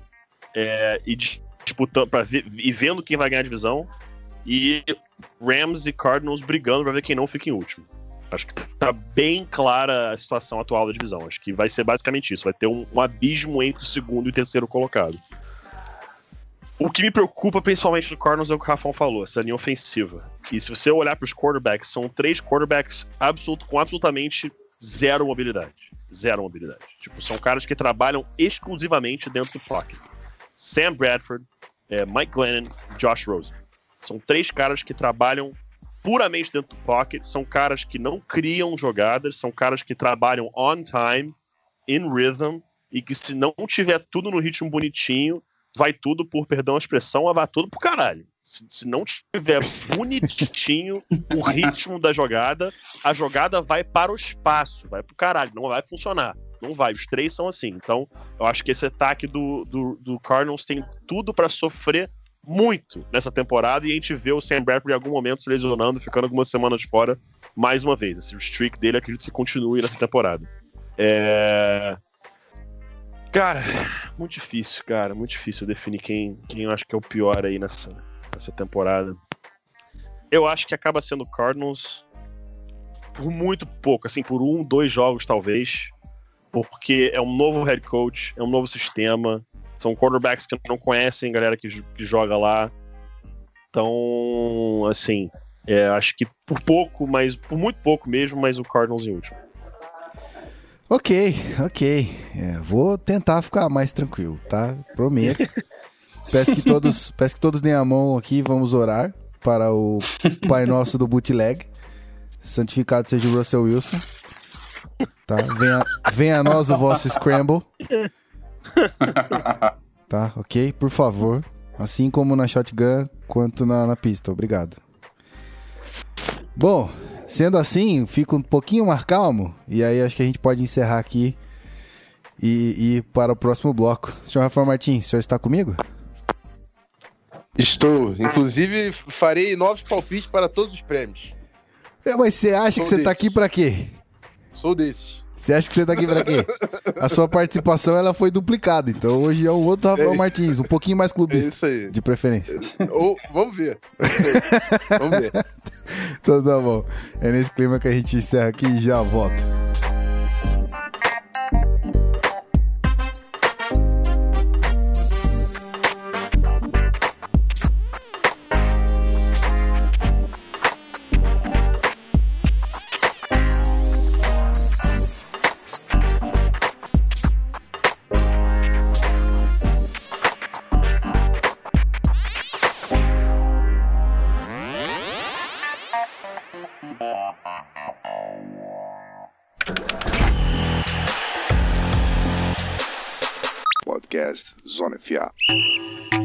é, e dis- disputando pra ver, e vendo quem vai ganhar a divisão. E Rams e Cardinals brigando pra ver quem não fica em último. Acho que tá bem clara a situação atual da divisão. Acho que vai ser basicamente isso. Vai ter um, um abismo entre o segundo e o terceiro colocado. O que me preocupa principalmente no Cardinals é o que o Rafão falou, essa linha ofensiva. E se você olhar para os quarterbacks, são três quarterbacks absoluto, com absolutamente zero mobilidade. Zero mobilidade. Tipo, são caras que trabalham exclusivamente dentro do pocket. Sam Bradford, eh, Mike Glennon, Josh Rosen. São três caras que trabalham puramente dentro do pocket, são caras que não criam jogadas, são caras que trabalham on time, in rhythm, e que se não tiver tudo no ritmo bonitinho, vai tudo, por perdão a expressão, vai tudo pro caralho. Se, se não tiver bonitinho o ritmo da jogada, a jogada vai para o espaço, vai pro caralho, não vai funcionar. Não vai, os três são assim. Então, eu acho que esse ataque do, do, do Cardinals tem tudo para sofrer muito nessa temporada e a gente vê o Sam Bradford em algum momento se lesionando, ficando algumas semanas fora mais uma vez. Esse, o streak dele acredito que continue nessa temporada. É... Cara, muito difícil, cara. Muito difícil definir quem, quem eu acho que é o pior aí nessa, nessa temporada. Eu acho que acaba sendo o Cardinals por muito pouco, assim, por um, dois jogos talvez. Porque é um novo head coach, é um novo sistema. São quarterbacks que não conhecem galera que, que joga lá. Então, assim, é, acho que por pouco, mas por muito pouco mesmo, mas o Cardinals em último. Ok, ok. É, vou tentar ficar mais tranquilo, tá? Prometo. <laughs> peço que todos, peço que todos deem a mão aqui, vamos orar para o Pai Nosso do Bootleg. Santificado seja o Russell Wilson. Tá? Venha, venha a nós o vosso Scramble. Tá, ok? Por favor. Assim como na shotgun, quanto na, na pista. Obrigado. Bom, sendo assim, fico um pouquinho mais calmo. E aí acho que a gente pode encerrar aqui e ir para o próximo bloco. Senhor Rafael Martins, o senhor está comigo? Estou. Inclusive, farei novos palpites para todos os prêmios. É, mas você acha que Sou você tá desses. aqui pra quê? Sou desses. Você acha que você tá aqui pra quê? A sua participação ela foi duplicada. Então hoje é o outro Rafael É. Martins, um pouquinho mais É clubista, isso aí. de preferência. Ou, vamos ver. vamos ver. <laughs> Então tá bom. É nesse clima que a gente encerra aqui e já volta. Podcast Zona FA.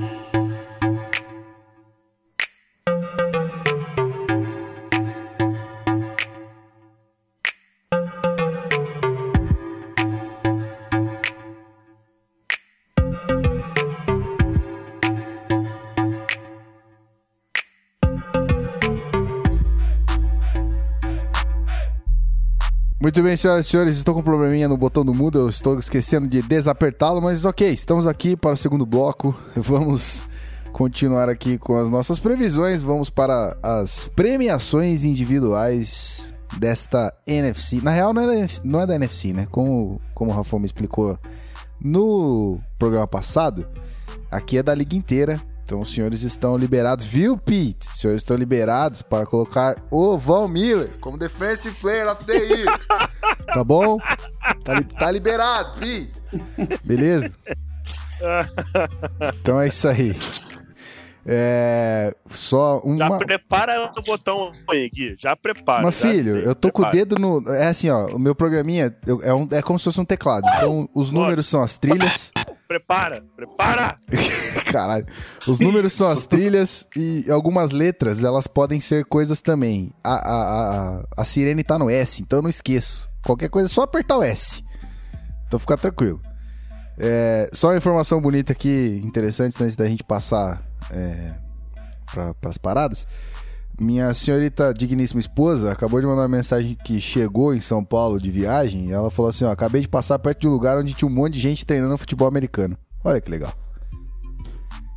Muito bem, senhoras e senhores, estou com um probleminha no botão do mudo, eu estou esquecendo de desapertá-lo, mas ok, estamos aqui para o segundo bloco. <laughs> Vamos continuar aqui com as nossas previsões, vamos para as premiações individuais desta NFC. Na real, não é da, não é da NFC, né? Como, como o Rafa me explicou no programa passado, aqui é da liga inteira. Então os senhores estão liberados, viu, Pete? Os senhores estão liberados para colocar o Von Miller como Defensive Player of the Year. <laughs> tá bom? Tá, li- tá liberado, Pete. Beleza? Então é isso aí. É. Só Já uma. prepara o botão aí, Gui. Já prepara. Mas, já filho, sei, eu tô com o prepara. dedo no. É assim, ó. O meu programinha é, um- é como se fosse um teclado. Então, os números são as trilhas. <laughs> Prepara, prepara! <laughs> Caralho. Os números são as trilhas e algumas letras, elas podem ser coisas também. A, a, a, a sirene tá no S, então eu não esqueço. Qualquer coisa é só apertar o S. Então fica tranquilo. É, só uma informação bonita aqui, interessante, antes da gente passar é, para as paradas. Minha senhorita digníssima esposa acabou de mandar uma mensagem que chegou em São Paulo de viagem. E ela falou assim: ó, acabei de passar perto de um lugar onde tinha um monte de gente treinando futebol americano. Olha que legal.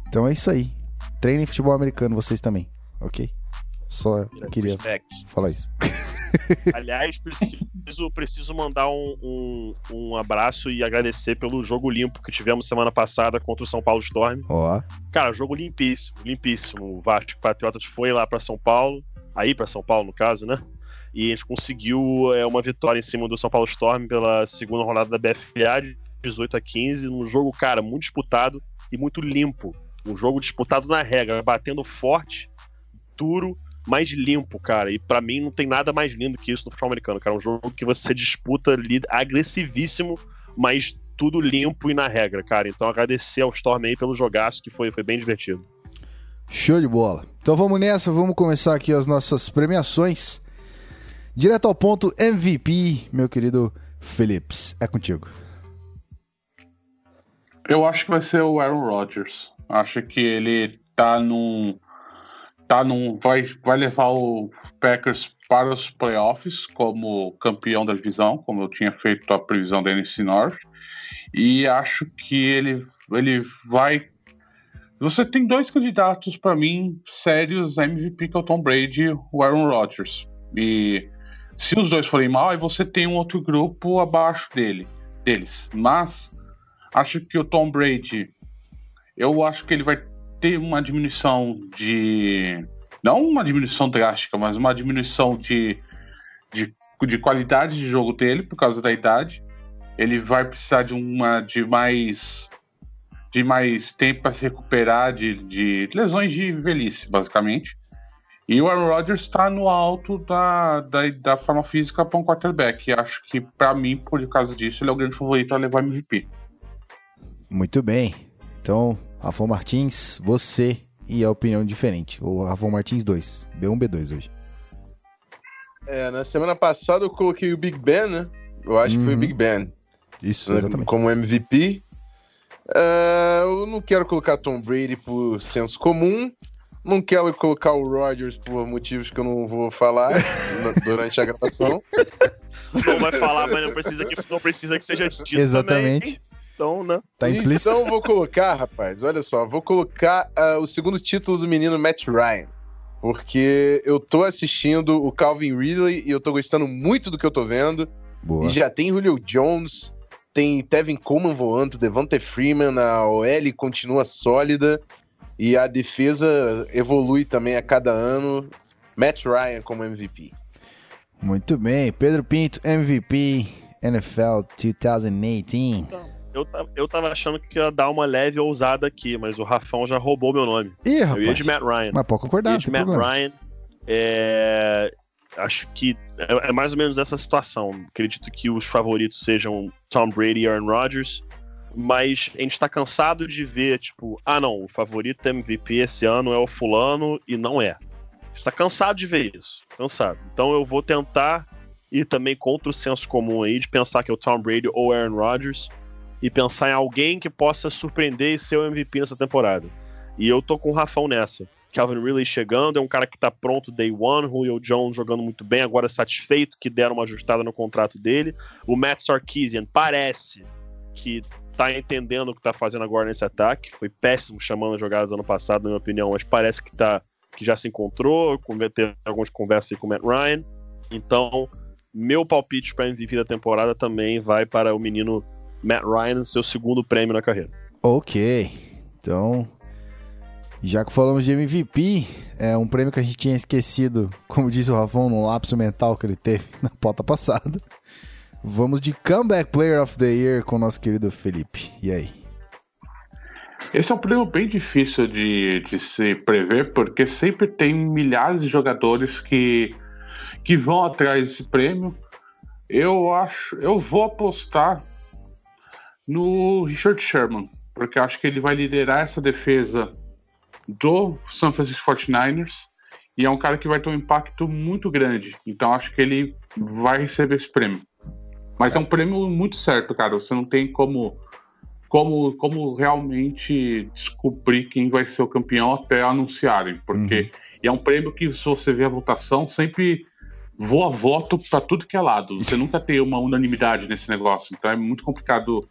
Então é isso aí. Treinem futebol americano vocês também, ok? Só queria Respect. falar isso. <laughs> Aliás, preciso, preciso mandar um, um, um abraço e agradecer pelo jogo limpo que tivemos semana passada contra o São Paulo Storm. Ó, Cara, jogo limpíssimo, limpíssimo. O Vasco Patriotas foi lá pra São Paulo, aí pra São Paulo, no caso, né? E a gente conseguiu é, uma vitória em cima do São Paulo Storm pela segunda rodada da BFA, de 18 a 15, num jogo, cara, muito disputado e muito limpo. Um jogo disputado na regra, batendo forte, duro, mas limpo, cara. E pra mim não tem nada mais lindo que isso no futebol americano, cara. Um jogo que você disputa ali agressivíssimo, mas tudo limpo e na regra, cara. Então agradecer ao Storm aí pelo jogaço, que foi, foi bem divertido. show de bola. Então vamos nessa, vamos começar aqui as nossas premiações. Direto ao ponto, MVP, meu querido Phillips. É contigo. Eu acho que vai ser o Aaron Rodgers. Acho que ele tá num. Tá num. Vai, vai levar o Packers para os playoffs como campeão da divisão, como eu tinha feito a previsão da NFC North. E acho que ele, ele vai. Você tem dois candidatos para mim sérios a MVP, que é o Tom Brady e o Aaron Rodgers. E se os dois forem mal, aí você tem um outro grupo abaixo dele, deles. Mas acho que o Tom Brady, eu acho que ele vai ter uma diminuição de. Não uma diminuição drástica, mas uma diminuição de, de, de qualidade de jogo dele por causa da idade. Ele vai precisar de uma de mais de mais tempo para se recuperar de, de lesões de velhice, basicamente. E o Aaron Rodgers está no alto da, da, da forma física para um quarterback. E acho que, para mim, por causa disso, ele é o grande favorito a levar MVP. Muito bem. Então, Rafael Martins, você e a opinião diferente. O Rafael Martins 2. B1, B2 hoje. É, na semana passada eu coloquei o Big Ben, né? Eu acho que foi o Uhum. Big Ben Isso, né, exatamente. como MVP. É, eu não quero colocar Tom Brady por senso comum. Não quero colocar o Rodgers por motivos que eu não vou falar <laughs> durante a gravação. Não vai falar, mas não precisa que, não precisa que seja dito Exatamente. também. Então, né? Tá implícito. Então eu vou colocar, rapaz, olha só, vou colocar ah, o segundo título do menino Matt Ryan. Porque eu tô assistindo o Calvin Ridley e eu tô gostando muito do que eu tô vendo. Boa. E já tem Julio Jones, tem Tevin Coleman voando, Devonta Freeman, a OL continua sólida e a defesa evolui também a cada ano. Matt Ryan como MVP. Muito bem. Pedro Pinto, MVP NFL 2018. Eu, eu tava achando que ia dar uma leve ousada aqui, mas o Rafão já roubou meu nome. Ih, Eu ia rapaz. de Matt Ryan. Mas pode concordar, ia não de Matt problema. Ryan. É, Acho que é, é mais ou menos essa situação. Acredito que os favoritos sejam Tom Brady e Aaron Rodgers. Mas a gente tá cansado de ver, tipo, ah não, o favorito MVP esse ano é o fulano e não é. A gente tá cansado de ver isso. Cansado. Então eu vou tentar ir também contra o senso comum aí de pensar que é o Tom Brady ou Aaron Rodgers e pensar em alguém que possa surpreender e ser o MVP nessa temporada. E eu tô com o Rafão nessa. Calvin Ridley chegando, é um cara que tá pronto day one, Julio Jones jogando muito bem, agora satisfeito que deram uma ajustada no contrato dele. O Matt Sarkeesian parece que tá entendendo o que tá fazendo agora nesse ataque, foi péssimo chamando as jogadas ano passado, na minha opinião, mas parece que tá que já se encontrou, teve algumas conversas aí com o Matt Ryan. Então, meu palpite para MVP da temporada também vai para o menino Matt Ryan, seu segundo prêmio na carreira. Ok. Então, já que falamos de MVP, é um prêmio que a gente tinha esquecido, como disse o Rafão, num lapso mental que ele teve <laughs> na pauta passada. Vamos de Comeback Player of the Year com o nosso querido Felipe. E aí? Esse é um prêmio bem difícil de, de se prever, porque sempre tem milhares de jogadores que, que vão atrás desse prêmio. Eu acho, eu vou apostar no Richard Sherman, porque eu acho que ele vai liderar essa defesa do San Francisco 49ers e é um cara que vai ter um impacto muito grande. Então acho que ele vai receber esse prêmio. Mas é um prêmio muito certo, cara. Você não tem como como, como realmente descobrir quem vai ser o campeão até anunciarem, porque é um prêmio que, se você vê a votação, sempre voa voto para tudo que é lado. Você nunca tem uma unanimidade nesse negócio, então é muito complicado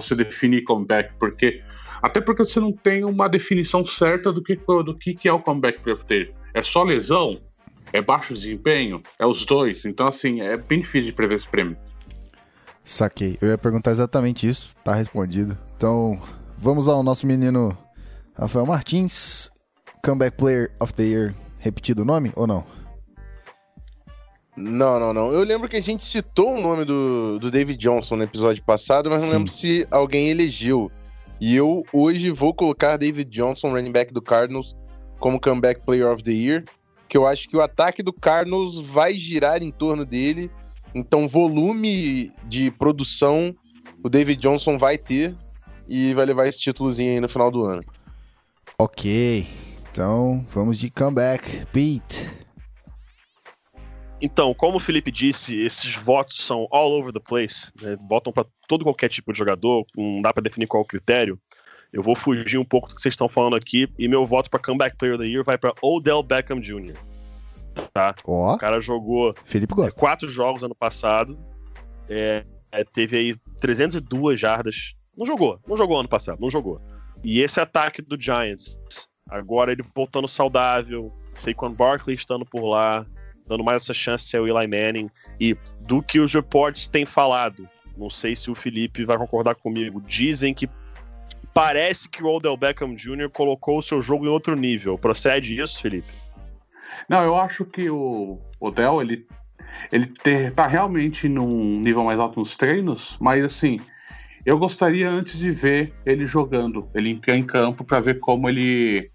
você definir comeback, porque até porque você não tem uma definição certa do que, do que, que é o comeback year. É só lesão? É baixo desempenho? É os dois? Então, assim, é bem difícil de prever esse prêmio. Saquei. Eu ia perguntar exatamente isso, tá respondido. Então, vamos ao nosso menino Rafael Martins, Comeback Player of the Year. Repetido o nome ou não? Não, não, não. Eu lembro que a gente citou o nome do, do David Johnson no episódio passado, mas não Sim. lembro se alguém elegeu. E eu hoje vou colocar David Johnson, running back do Cardinals, como comeback player of the year, que eu acho que o ataque do Cardinals vai girar em torno dele. Então, volume de produção o David Johnson vai ter e vai levar esse títulozinho aí no final do ano. Ok. Então, vamos de comeback. Pete. Então, como o Felipe disse, esses votos são all over the place, né? votam para todo qualquer tipo de jogador, não dá para definir qual o critério. Eu vou fugir um pouco do que vocês estão falando aqui e meu voto para comeback player of the year vai para Odell Beckham Jr. Tá? Ó, O cara jogou Felipe é, gosta. quatro jogos ano passado, é, é, teve aí 302 jardas. Não jogou, não jogou ano passado, não jogou. E esse ataque do Giants, agora ele voltando saudável, Saquon Barkley estando por lá, dando mais essa chance de ser o Eli Manning. E do que os reports têm falado, não sei se o Felipe vai concordar comigo, dizem que parece que o Odell Beckham Jr. colocou o seu jogo em outro nível. Procede isso, Felipe? Não, eu acho que o Odell, ele, ele te- tá realmente num nível mais alto nos treinos, mas assim, eu gostaria antes de ver ele jogando, ele entrar em campo para ver como ele,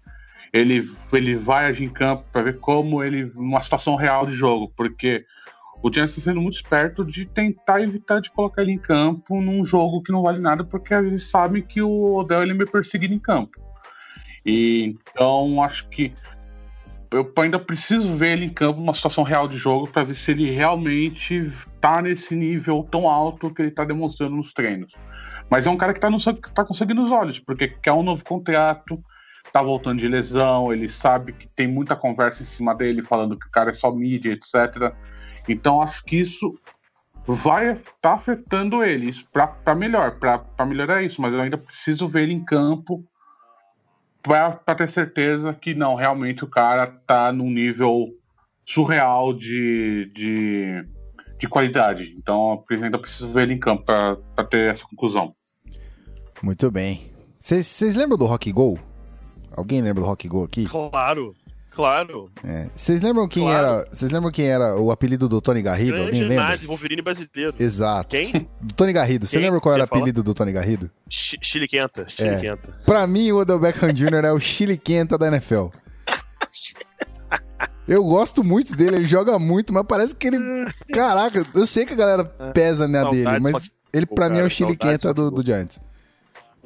ele ele vai agir em campo, para ver como ele, uma situação real de jogo, porque o Giants está sendo muito esperto de tentar evitar de colocar ele em campo num jogo que não vale nada, porque eles sabem que o Odell ele é meio perseguido em campo. E então acho que eu ainda preciso ver ele em campo numa situação real de jogo para ver se ele realmente tá nesse nível tão alto que ele tá demonstrando nos treinos. Mas é um cara que tá, no, tá conseguindo os olhos, porque quer um novo contrato, tá voltando de lesão, ele sabe que tem muita conversa em cima dele falando que o cara é só mídia, etc. Então acho que isso vai tá afetando ele, isso para melhor, para melhorar isso, mas eu ainda preciso ver ele em campo pra ter certeza que não, realmente o cara tá num nível surreal de, de, de qualidade. Então ainda preciso ver ele em campo pra ter essa conclusão. Muito bem. Vocês lembram do Rock Go? Alguém lembra do Rock Go aqui? Claro, claro. É. Vocês lembram quem Claro. era? Vocês lembram quem era o apelido do Tony Garrido? Alguém Grande lembra? nazi, Wolverine brasileiro. Exato. Quem? Do Tony Garrido. Você lembra qual era o apelido do Tony Garrido? Chi- Chile Quenta, Chile É. Quenta. Pra mim, o Odell Beckham Jr. é o Chile Quenta da NFL. <laughs> Eu gosto muito dele, ele joga muito, mas parece que ele. <laughs> Caraca, eu sei que a galera pesa na dele, Saudades, mas ele pra mim é o Chile Quenta do, do Giants.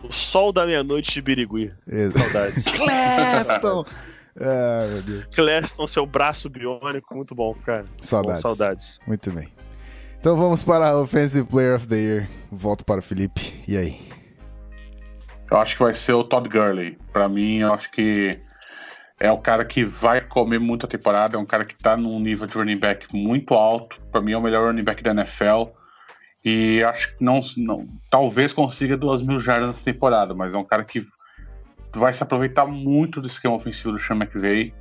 O sol da meia-noite de Birigui. Exato. Saudades. <laughs> Cleston! <laughs> Ah, meu Deus. Cleston, seu braço biônico, muito bom, cara. Saudades. Bom, saudades. Muito bem. Então vamos para a Offensive Player of the Year. Volto para o Felipe. E aí? Eu acho que vai ser o Todd Gurley. Pra mim, eu acho que é o cara que vai comer muita temporada, é um cara que tá num nível de running back muito alto. Pra mim é o melhor running back da NFL. E acho que não, não talvez consiga duas mil jardas nessa temporada, mas é um cara que vai se aproveitar muito do esquema ofensivo do Sean McVay.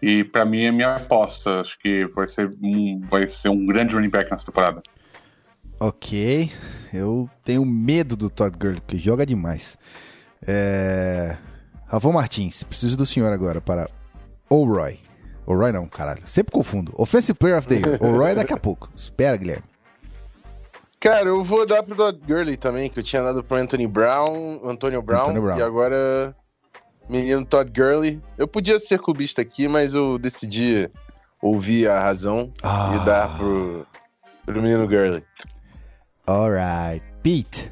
E pra mim é minha aposta. Acho que vai ser um, vai ser um grande running back nessa temporada. Ok. Eu tenho medo do Todd Gurley, porque joga demais. É... Ravon Martins, preciso do senhor agora para O'Roy. O'Roy não, caralho. Sempre confundo. Offensive Player of the Year. O'Roy daqui a pouco. Espera, Guilherme. Cara, eu vou dar pro Todd Gurley também, que eu tinha dado pro Anthony Brown, Antonio Brown, Antonio Brown. e agora menino Todd Gurley. Eu podia ser clubista aqui, mas eu decidi ouvir a razão Ah. e dar pro, pro menino Gurley. Alright. Pete.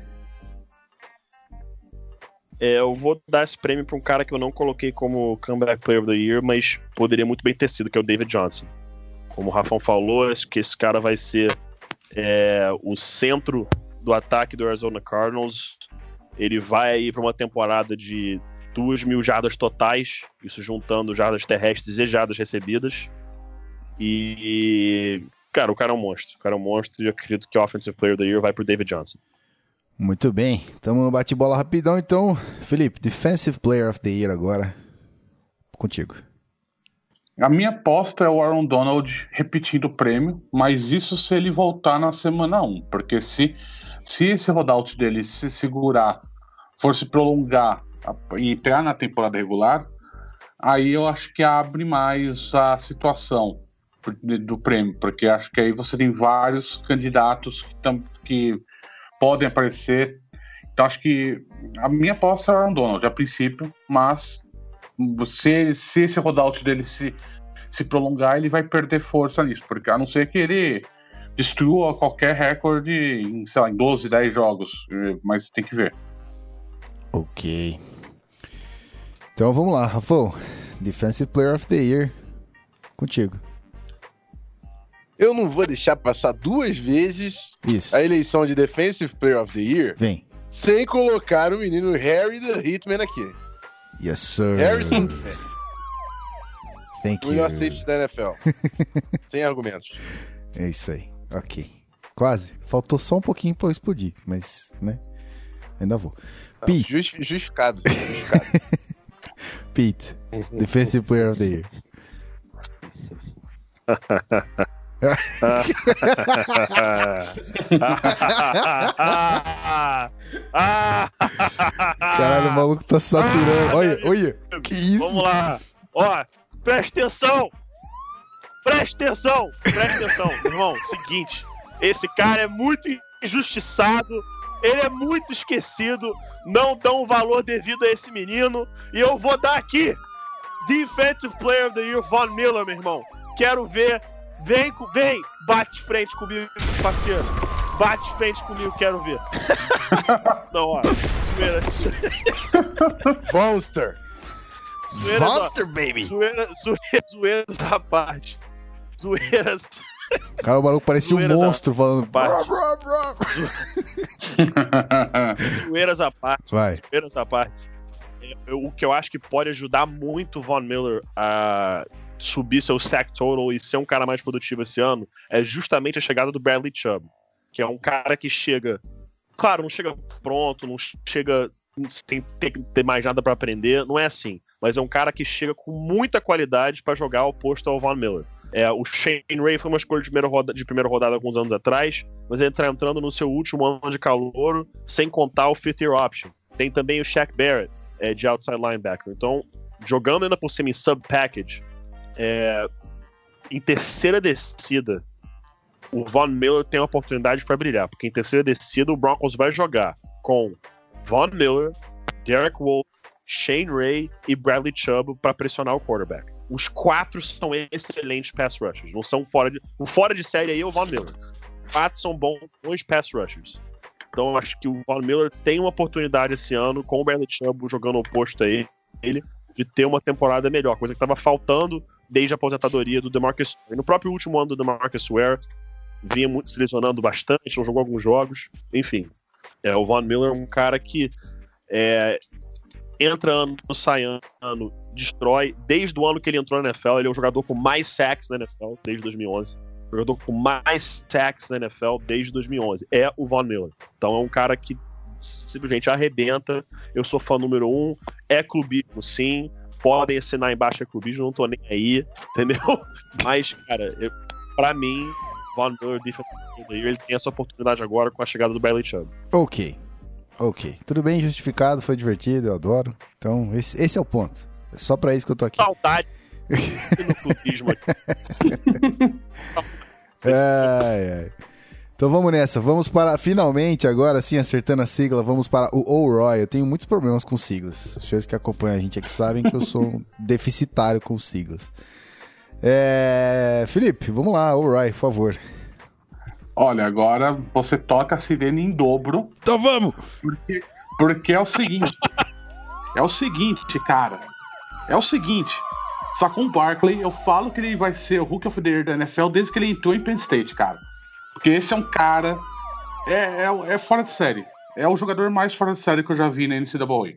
É, eu vou dar esse prêmio pra um cara que eu não coloquei como Comeback Player of the Year, mas poderia muito bem ter sido, que é o David Johnson. Como o Rafão falou, acho que esse cara vai ser é, o centro do ataque do Arizona Cardinals. Ele vai pra uma temporada de 2 mil jardas totais, isso juntando jardas terrestres e jardas recebidas. E, cara, o cara é um monstro. O cara é um monstro e eu acredito que o Offensive Player of the Year vai pro David Johnson. Muito bem. Tamo no bate-bola rapidão, então. Felipe, Defensive Player of the Year agora. Contigo. A minha aposta é o Aaron Donald repetindo o prêmio, mas isso se ele voltar na semana 1, porque se, se esse rollout dele se segurar, for se prolongar e entrar na temporada regular, aí eu acho que abre mais a situação do prêmio, porque acho que aí você tem vários candidatos que, tam- que podem aparecer. Então acho que a minha aposta é o Aaron Donald, a princípio, mas se, se esse rollout dele se, se prolongar, ele vai perder força nisso, porque a não ser que ele destrua qualquer recorde em, sei lá, em 12, 10 jogos, mas tem que ver. Ok. Então vamos lá, Rafão. Defensive Player of the Year. Contigo. Eu não vou deixar passar duas vezes Isso. a eleição de Defensive Player of the Year Vem. sem colocar o menino Harry the Hitman aqui. Yes, sir. Harrison Smith, Thank o you. melhor safety da NFL. <laughs> sem argumentos. É isso aí. Ok. Quase. Faltou só um pouquinho pra eu explodir, mas, né? Ainda vou. Não, Pete. justi- justificado. justificado. <laughs> Pete. Defensive Player of the Year. <laughs> Caralho, o maluco tá saturando. Olha, olha. Que isso? Vamos lá. Ó, presta atenção. Presta atenção. Presta atenção, <laughs> irmão. Seguinte, esse cara é muito injustiçado. Ele é muito esquecido. Não dão o valor devido a esse menino. E eu vou dar aqui. Defensive Player of the Year, Von Miller, meu irmão. Quero ver. Vem, vem. Bate frente comigo, parceiro. Bate frente comigo, quero ver. <laughs> Não, ó. <laughs> Zoeira, Monster. zoeiras, ó. Baby. Zoeira, zoeira, zoeiras à parte. Zoeiras. Cara, o maluco parecia um Zoeiras à monstro falando. parte. "Brá, brá, brá". Zoeiras à parte. Vai. Zoeiras à parte. É, eu- O que eu acho que pode ajudar muito o Von Miller a subir seu sack total e ser um cara mais produtivo esse ano é justamente a chegada do Bradley Chubb, que é um cara que chega. Claro, não chega pronto, não chega sem ter, ter mais nada pra aprender, não é assim. Mas é um cara que chega com muita qualidade pra jogar oposto ao Von Miller. É, o Shane Ray foi uma escolha de primeira, roda, de primeira rodada alguns anos atrás, mas ele tá entrando no seu último ano de calor, sem contar o fifth year option. Tem também o Shaq Barrett, é, de outside linebacker. Então, jogando ainda por cima em sub-package, é, em terceira descida, o Von Miller tem uma oportunidade para brilhar, porque em terceira descida o Broncos vai jogar com Von Miller, Derek Wolf, Shane Ray e Bradley Chubb para pressionar o quarterback. Os quatro são excelentes pass rushers, não são fora de, o fora de série aí é o Von Miller. Quatro são bons, bons pass rushers. Então acho que o Von Miller tem uma oportunidade esse ano, com o Bradley Chubb jogando oposto a ele, ele, de ter uma temporada melhor, coisa que estava faltando desde a aposentadoria do DeMarcus Ware. No próprio último ano do DeMarcus Ware, vinha muito se lesionando bastante, não jogou alguns jogos, enfim. É, o Von Miller é um cara que é, entra ano, sai ano, destrói. Desde o ano que ele entrou na NFL, ele é o jogador com mais sacks na NFL, desde 2011. O jogador com mais sacks na NFL desde 2011. É o Von Miller. Então é um cara que simplesmente arrebenta. Eu sou fã número um. É clubismo, sim. Podem assinar embaixo é clubismo, não tô nem aí, <laughs> entendeu? Mas, cara, eu, pra mim, Von Miller, Defensive Player ele tem essa oportunidade agora com a chegada do Bradley Chubb. Ok. Ok. Tudo bem justificado, foi divertido, eu adoro. Então, esse, esse é o ponto. É só pra isso que eu tô aqui. Saudade <laughs> no clubismo aqui. <laughs> Ai, ai. Então vamos nessa, vamos para, finalmente, agora sim, acertando a sigla, vamos para o O'Roy. Eu tenho muitos problemas com siglas. Os senhores que acompanham a gente aqui sabem que eu sou um <laughs> deficitário com siglas. É... Felipe, vamos lá, O'Roy, por favor. Olha, agora você toca a sirene em dobro, Então vamos! porque, porque é o seguinte. <laughs> é o seguinte, cara. É o seguinte. Saquon Barkley, eu falo que ele vai ser o Rookie of the Year da NFL desde que ele entrou em Penn State, cara. Porque esse é um cara. É, é, é fora de série. É o jogador mais fora de série que eu já vi na NCAA.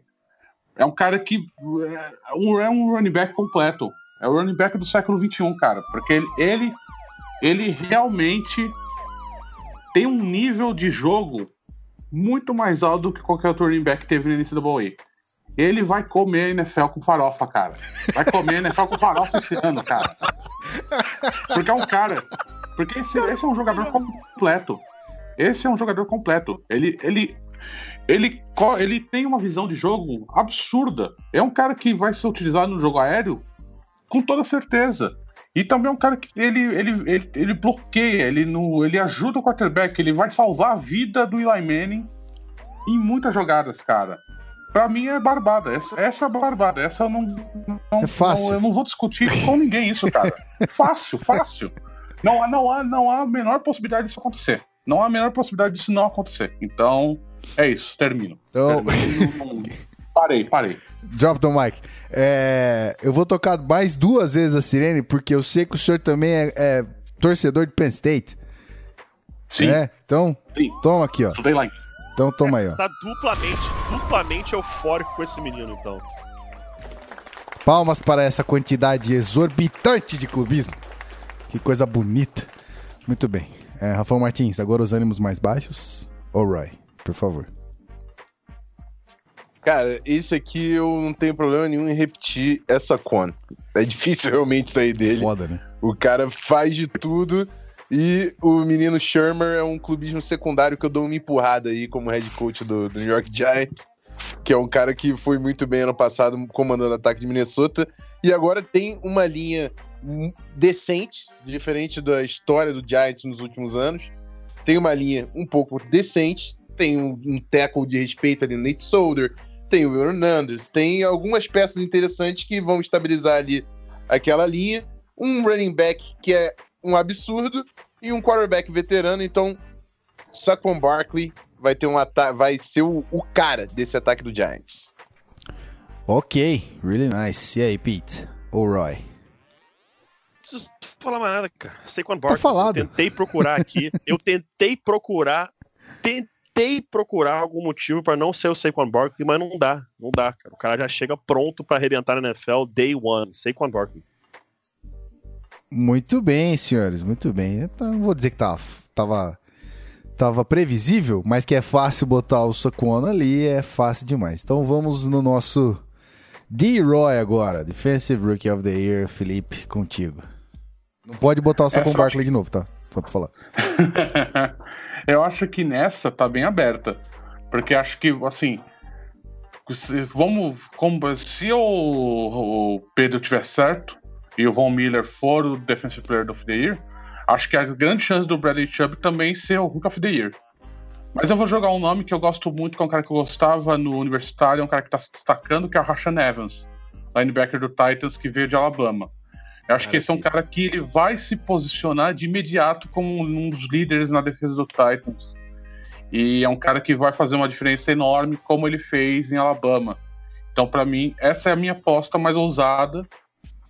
É um cara que. É um, é um running back completo. É o running back do século XXI, cara. Porque ele, ele, ele realmente tem um nível de jogo muito mais alto do que qualquer outro running back teve no NCAA. Ele vai comer a NFL com farofa, cara. Vai comer a NFL com farofa esse ano, cara. Porque é um cara. Porque esse, esse é um jogador completo. Esse é um jogador completo. Ele, ele, ele, ele tem uma visão de jogo absurda. É um cara que vai ser utilizado no jogo aéreo com toda certeza. E também é um cara que ele, ele, ele, ele bloqueia, ele, no, ele ajuda o quarterback, ele vai salvar a vida do Eli Manning em muitas jogadas, cara. Pra mim é barbada. Essa, essa é barbada. Essa eu não, não- É fácil. não- eu não vou discutir com ninguém isso, cara. <laughs> fácil, fácil. Não, há- não, há, não há a menor possibilidade disso acontecer. Não há a menor possibilidade disso não acontecer. Então, é isso. Termino. Então, Termino. <laughs> parei, parei. Drop the mic. É, eu vou tocar mais duas vezes a sirene, porque eu sei que o senhor também é, é torcedor de Penn State. Sim, né? Então, sim. toma aqui, ó. Estudei lá. Então toma aí, Você ó. tá duplamente, duplamente eufórico com esse menino, então. Palmas para essa quantidade exorbitante de clubismo. Que coisa bonita. Muito bem. É, Rafael Martins, agora os ânimos mais baixos. Ô, Roy, por favor. Cara, esse aqui eu não tenho problema nenhum em repetir essa con. É difícil <laughs> realmente sair dele. Foda, né? O cara faz de tudo e o menino Shermer é um clubismo secundário que eu dou uma empurrada aí como head coach do, do New York Giants, que é um cara que foi muito bem ano passado comandando o ataque de Minnesota e agora tem uma linha decente, diferente da história do Giants nos últimos anos. Tem uma linha um pouco decente, tem um, um tackle de respeito ali no Nate Solder, tem o Will Hernandez, tem algumas peças interessantes que vão estabilizar ali aquela linha um running back que é um absurdo e um quarterback veterano. Então, Saquon Barkley vai ter um vai ser o, o cara desse ataque do Giants. Ok, really nice. E aí, Pete? Ô, Roy. Não preciso falar mais nada, cara. Saquon Barkley. falado. Eu tentei procurar aqui. eu tentei procurar. Tentei procurar algum motivo pra não ser o Saquon Barkley, mas não dá. Não dá, cara. O cara já chega pronto pra arrebentar na NFL day one. Saquon Barkley. Muito bem, senhores, muito bem. Tá- não vou dizer que tava, tava, tava previsível, mas que é fácil botar o Saquon ali, é fácil demais. Então vamos no nosso D-Roy agora, Defensive Rookie of the Year, Felipe, contigo. Não pode botar o Saquon Essa eu Barkley de novo, tá? Só pra falar. <laughs> eu acho que nessa tá bem aberta. Porque acho que, assim. Vamos. Como, se o, o Pedro tiver certo e o Von Miller for o Defensive Player of the Year, acho que há grande chance do Bradley Chubb também ser o Hook of the Year. Mas eu vou jogar um nome que eu gosto muito, que é um cara que eu gostava no universitário, é um cara que tá se destacando, que é o Rashan Evans, linebacker do Titans, que veio de Alabama. Eu acho que esse é um cara que ele vai se posicionar de imediato como um dos líderes na defesa do Titans. E é um cara que vai fazer uma diferença enorme, como ele fez em Alabama. Então, pra mim, essa é a minha aposta mais ousada.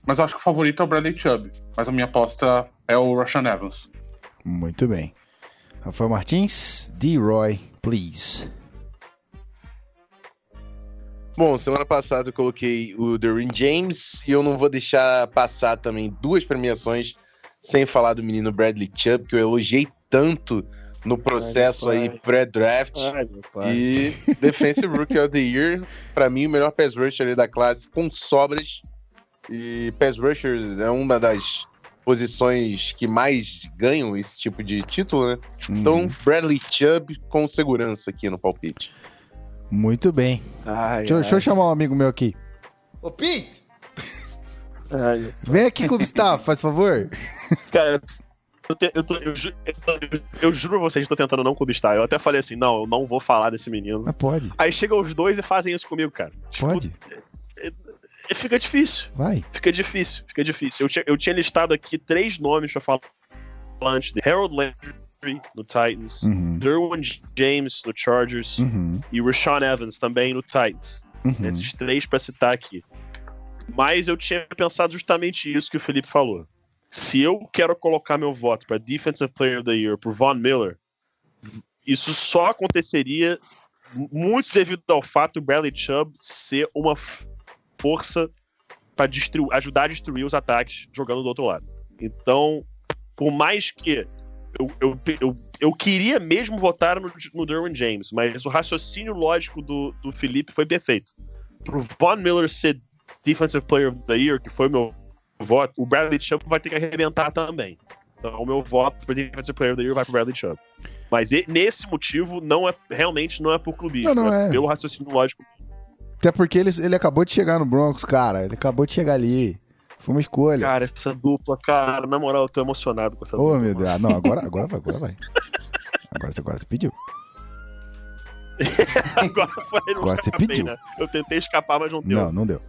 Mas eu acho que o favorito é o Bradley Chubb. Mas a minha aposta é o Rashan Evans. Muito bem. Rafael Martins, D-Roy, please. Bom, semana passada eu coloquei o Derwin James e eu não vou deixar passar também duas premiações sem falar do menino Bradley Chubb, que eu elogiei tanto no processo Ai, aí pré-draft. E Defensive Rookie of the Year, pra mim, o melhor pass rusher da classe, com sobras. E pass rusher é uma das posições que mais ganham esse tipo de título, né? Então, Bradley Chubb com segurança aqui no palpite. Muito bem. Ai, Deixa, eu- deixa eu chamar um amigo meu aqui. Ô, Pete! ai. Vem aqui, Clube Staff, faz favor. Cara, Eu, te- eu tô- eu ju- eu- eu juro pra vocês, tô tentando não clubistar. Eu até falei assim, não, eu não vou falar desse menino. Mas pode, Aí chegam os dois e fazem isso comigo, cara. Tipo, pode. e fica difícil. Vai. Fica difícil, fica difícil. Eu tinha, eu tinha listado aqui três nomes pra falar antes dele. Harold Landry no Titans, Uhum. Derwin James no Chargers Uhum. e Rashawn Evans também no Titans. Uhum. Esses três pra citar aqui. Mas eu tinha pensado justamente isso que o Felipe falou. Se eu quero colocar meu voto para Defensive Player of the Year por Von Miller, isso só aconteceria muito devido ao fato do Bradley Chubb ser uma força para ajudar a destruir os ataques jogando do outro lado. Então, por mais que eu, eu, eu, eu queria mesmo votar no, no Derwin James, mas o raciocínio lógico do, do Felipe foi perfeito. Pro Von Miller ser Defensive Player of the Year, que foi meu voto, o Bradley Chubb vai ter que arrebentar também. Então, o meu voto para Defensive Player of the Year vai pro Bradley Chubb. Mas e- nesse motivo, não é, realmente não é por clubismo, Não, não é, é. pelo raciocínio lógico. Até porque ele, ele acabou de chegar no Broncos, cara. Ele acabou de chegar ali. Foi uma escolha. Cara, essa dupla, cara, na moral, eu tô emocionado com essa Ô, dupla. meu Deus. Ah, não, agora, <laughs> agora vai, agora vai. Agora, você- agora você pediu. <laughs> Agora foi, não Agora você pediu. né? Eu tentei escapar, mas não deu. Não, não deu.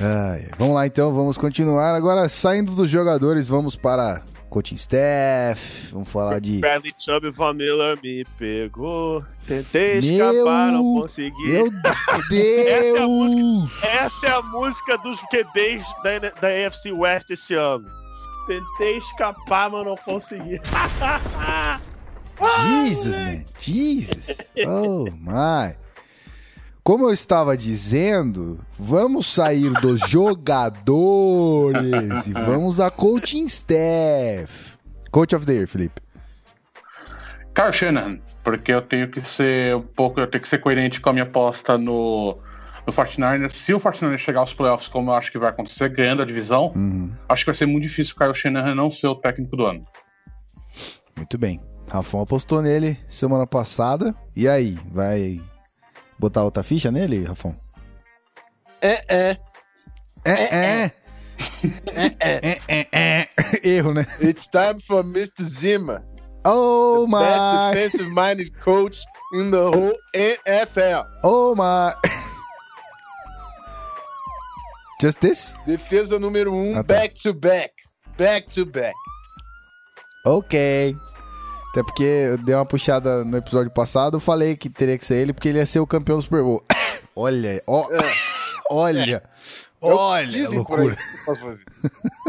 Ai, vamos lá então, vamos continuar. Agora, saindo dos jogadores, vamos para coaching staff. Vamos falar de. Bradley Chubb Von Miller me pegou. Tentei Meu escapar, não consegui. Meu <laughs> Essa é a Deus! Essa é a música dos QBs da, da AFC West esse ano. Tentei escapar, mas não consegui. <laughs> Jesus, man. Jesus. Oh, my. Como eu estava dizendo, vamos sair dos <laughs> jogadores e vamos a coaching staff. Coach of the Year, Felipe. Kyle Shanahan, porque eu tenho que ser um pouco, eu tenho que ser coerente com a minha aposta no, no 49ers. Se o 49ers chegar aos playoffs, como eu acho que vai acontecer, ganhando a divisão, Uhum, acho que vai ser muito difícil o Kyle Shanahan não ser o técnico do ano. muito bem. Rafão apostou nele semana passada. E aí, vai botar outra ficha nele, Rafão? É, é. É, é. É, é, <laughs> é. Erro, né? It's time for Mr. Zimmer. Oh, Best my. defensive minded coach in the whole NFL. Oh, my. Just this? Defesa número um, Ah, tá. back to back. Back to back. Ok. Até porque eu dei uma puxada no episódio passado, eu falei que teria que ser ele, porque ele ia ser o campeão do Super Bowl. <coughs> olha, ó, <coughs> olha, olha, por aí. loucura. Posso fazer? <laughs>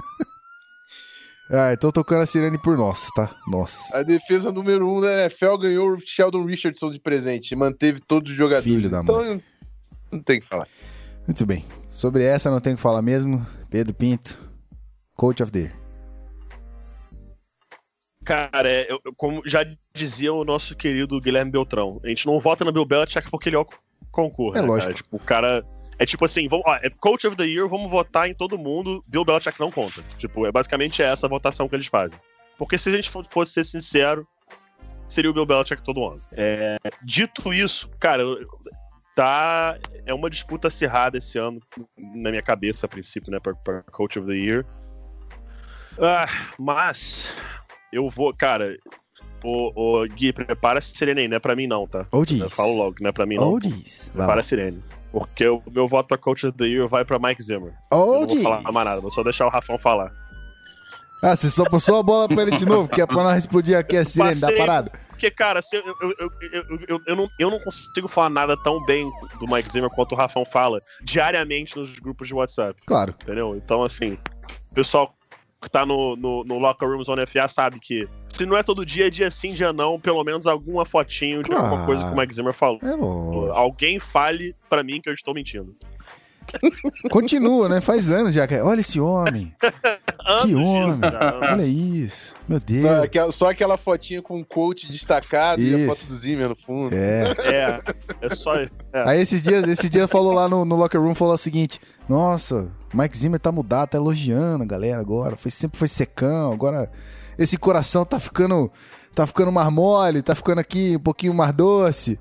Ah, tô tocando a sirene por nós, tá? Nossa. A defesa número um da NFL ganhou o Sheldon Richardson de presente. Manteve todos os jogadores. Filho da então, não tem o que falar. Muito bem. Sobre essa não tem o que falar mesmo. Pedro Pinto, Coach of the Year. Cara, é, eu- como já dizia o nosso querido Guilherme Beltrão, a gente não vota no Bill Belichick porque ele é o concurso. É né, lógico. Cara? Tipo, o cara. É tipo assim, vamos, ó, é Coach of the Year, vamos votar em todo mundo, Bill Belichick não conta. Tipo, é basicamente essa a votação que eles fazem. Porque se a gente fo- fosse ser sincero, seria o Bill Belichick todo ano. É, dito isso, cara, tá. É uma disputa acirrada esse ano, na minha cabeça, a princípio, né, pra Coach of the Year. Ah, mas eu vou, cara. Ô, ô, Gui, prepara a sirene aí, não é pra mim não, tá? Oh, Eu falo logo, não é pra mim não. Oh, Prepara a sirene. Porque o meu voto pra Coach of the Year vai pra Mike Zimmer. eu Oh, não vou falar mais nada, vou só deixar o Rafão falar. Ah, você só passou a bola pra ele de novo, que é pra nós explodir aqui a sirene da Passei. parada. Porque, cara, eu, eu, eu, eu, eu, eu não, eu não consigo falar nada tão bem do Mike Zimmer quanto o Rafão fala diariamente nos grupos de WhatsApp, Claro. entendeu? Então, assim, o pessoal que tá no, no, no Locker Room Zone FA sabe que se não é todo dia, é dia sim, dia não, pelo menos alguma fotinho de alguma Claro. coisa que o Mike Zimmer falou. É. Alguém fale pra mim que eu estou mentindo. Continua, né? Faz anos já. que- Olha esse homem. <laughs> Que homem. Olha isso. Meu Deus. Não, aquela- só aquela fotinha com um coach destacado e Isso. a foto do Zimmer no fundo. É. É, é só. É. Aí esses dias, esse dia falou lá no, no locker room, falou o seguinte: Nossa, Mike Zimmer tá mudado, tá elogiando a galera agora. Foi, sempre foi secão, agora esse coração tá ficando. Tá ficando mais mole, tá ficando aqui um pouquinho mais doce.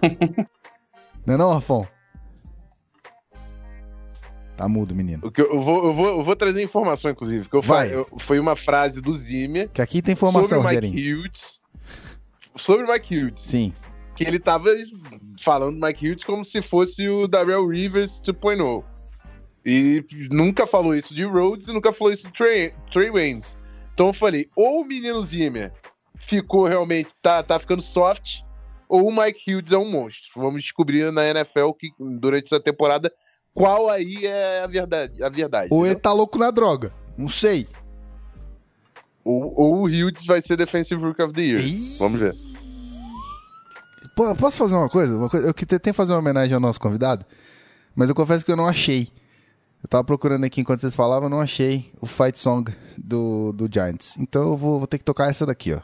<laughs> não é não, Rafão? Tá mudo, menino. O que eu, vou, eu, vou, eu vou trazer informação, inclusive. Que eu Vai. fa- eu- foi uma frase do Zimmer Que aqui tem informação, sobre. Mike Hughes. Sobre o Mike Hughes. Sim. Que ele tava falando do Mike Hughes como se fosse o Darrell Rivers 2.0. E nunca falou isso de Rhodes e nunca falou isso de Trey, Trey Waynes. Então eu falei, ou o menino Zimmer ficou realmente, tá, tá ficando soft, ou o Mike Hughes é um monstro. Vamos descobrir na NFL que durante essa temporada qual aí é a verdade. A verdade Ou ele entendeu? tá louco na droga. Não sei. ou, ou o Hughes vai ser Defensive Rookie of the Year. Vamos ver. Pô, posso fazer uma coisa? Uma coisa? Eu que tentei fazer uma homenagem ao nosso convidado, mas eu confesso que eu não achei. Eu tava procurando aqui enquanto vocês falavam, eu não achei o fight song do, do Giants. Então eu vou, vou ter que tocar essa daqui, ó.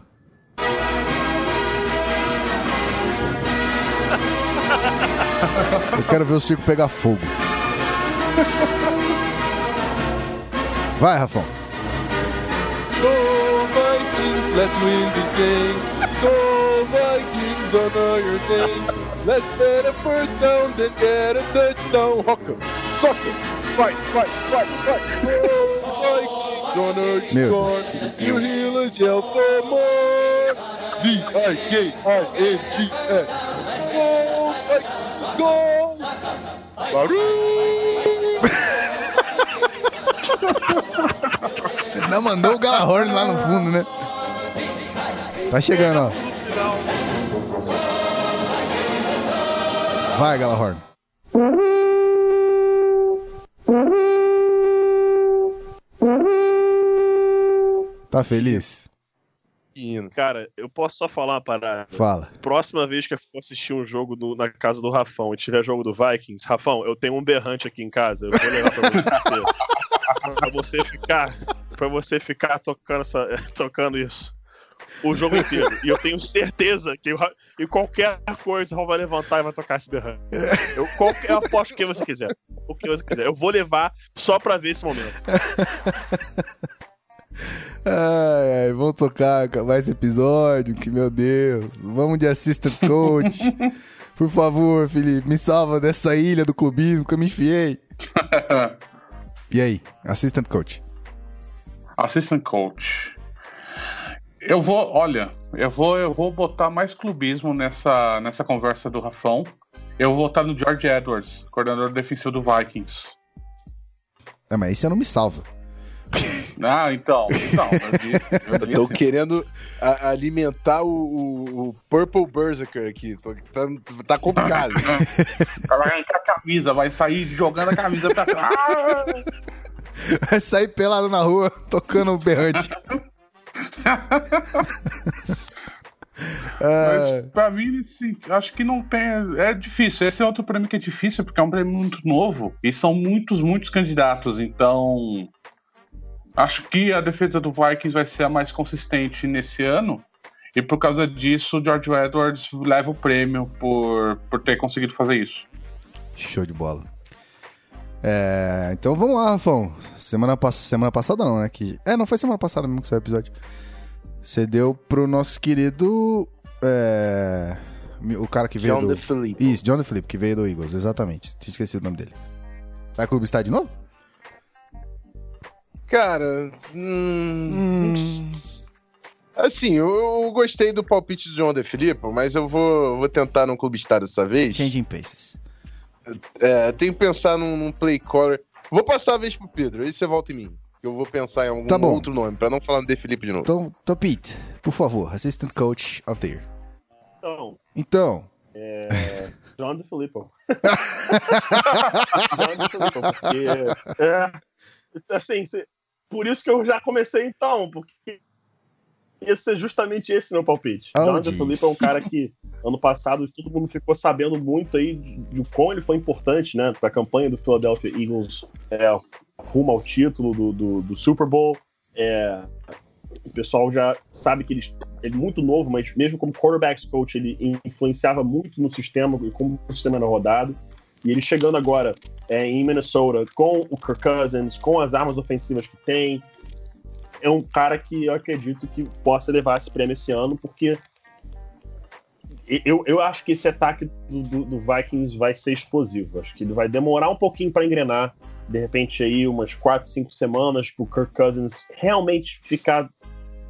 Eu quero ver o circo pegar fogo. <laughs> Vai, Rafão. Go Vikings, let's win this game. Go Vikings, honor your name. Let's get a first down, then get a touchdown. Hawker, soccer, fight, fight, fight, fight. Go Vikings, honor your Meu score. You healers yell for more. V-I-K-I-N-G-S. Let's go Vikings, let's go. Barulho! Não mandou o Galahorn lá no fundo, né? Tá chegando, ó. Vai, Galahorn. Tá feliz? Hino. Cara, eu posso só falar uma parada. Fala. Próxima vez que eu for assistir um jogo do- na casa do Rafão e tiver jogo do Vikings, Rafão, eu tenho um berrante aqui em casa. Eu vou levar pra você. <laughs> pra você ficar. Pra você ficar tocando, essa, <laughs> tocando isso. O jogo inteiro. E eu tenho certeza que o Ra- e qualquer coisa o vai levantar e vai tocar esse berrante. Eu, qualquer aposto que você quiser. O que você quiser. Eu vou levar só pra ver esse momento. <laughs> Ai, ai, vamos tocar, esse episódio, que meu Deus. Vamos de assistant coach. <laughs> Por favor, Felipe, me salva dessa ilha do clubismo que eu me enfiei. <laughs> E aí, assistant coach? Assistant coach. Eu vou, olha, eu vou, eu vou botar mais clubismo nessa, nessa conversa do Rafão. Eu vou votar no George Edwards, coordenador defensivo do Vikings. É, mas aí você não me salva. <laughs> Ah, então, então, eu disse, eu Eu <laughs> tô querendo a- alimentar o, o- o Purple Berserker aqui. Tô- tá, tá complicado. <laughs> Vai arrancar a camisa, vai sair jogando a camisa pra cima. Ah! Vai sair pelado na rua, tocando o berrante. Mas Ah, pra mim, assim, acho que não tem. É difícil. Esse é outro prêmio que é difícil, porque é um prêmio muito novo. E são muitos, muitos candidatos. Então. Acho que a defesa do Vikings vai ser a mais consistente nesse ano. E por causa disso, o George Edwards leva o prêmio por, por ter conseguido fazer isso. show de bola. É, então vamos lá, Rafão. Semana, pass semana passada não, né? Que... É, não foi semana passada mesmo que saiu o episódio. Você deu pro nosso querido. é, O cara que veio John do. DeFilippo. Isso, John DeFilippo, que veio do Eagles, exatamente. Tinha esquecido o nome dele. Vai clube estar de novo? Cara, hum, Hum. assim, eu, eu gostei do palpite do John DeFilippo, mas eu vou, vou tentar num clube estar dessa vez. Changing Paces. É, tenho que pensar num, num play caller. Vou passar a vez pro Pedro, aí você volta em mim. Eu vou pensar em algum Tá bom. outro nome, pra não falar no DeFilippo de novo. Então, então, Pete, por favor, Assistant Coach of the Year. Então, Então, É, <laughs> John DeFilippo. <laughs> John DeFilippo, porque. É, assim, por isso que eu já comecei então, porque ia ser justamente esse meu palpite. Oh, jeez. DeFilippo é um cara que ano passado todo mundo ficou sabendo muito aí de, de como ele foi importante, né, para a campanha do Philadelphia Eagles é, rumo ao título do, do, do Super Bowl. É, o pessoal já sabe que ele, ele é muito novo, mas mesmo como quarterbacks coach, ele influenciava muito no sistema e como o sistema era rodado. E ele chegando agora é, em Minnesota com o Kirk Cousins, com as armas ofensivas que tem, é um cara que eu acredito que possa levar esse prêmio esse ano, porque eu, eu acho que esse ataque do, do- do Vikings vai ser explosivo. Acho que ele vai demorar um pouquinho para engrenar, de repente aí umas 4, 5 semanas pro Kirk Cousins realmente ficar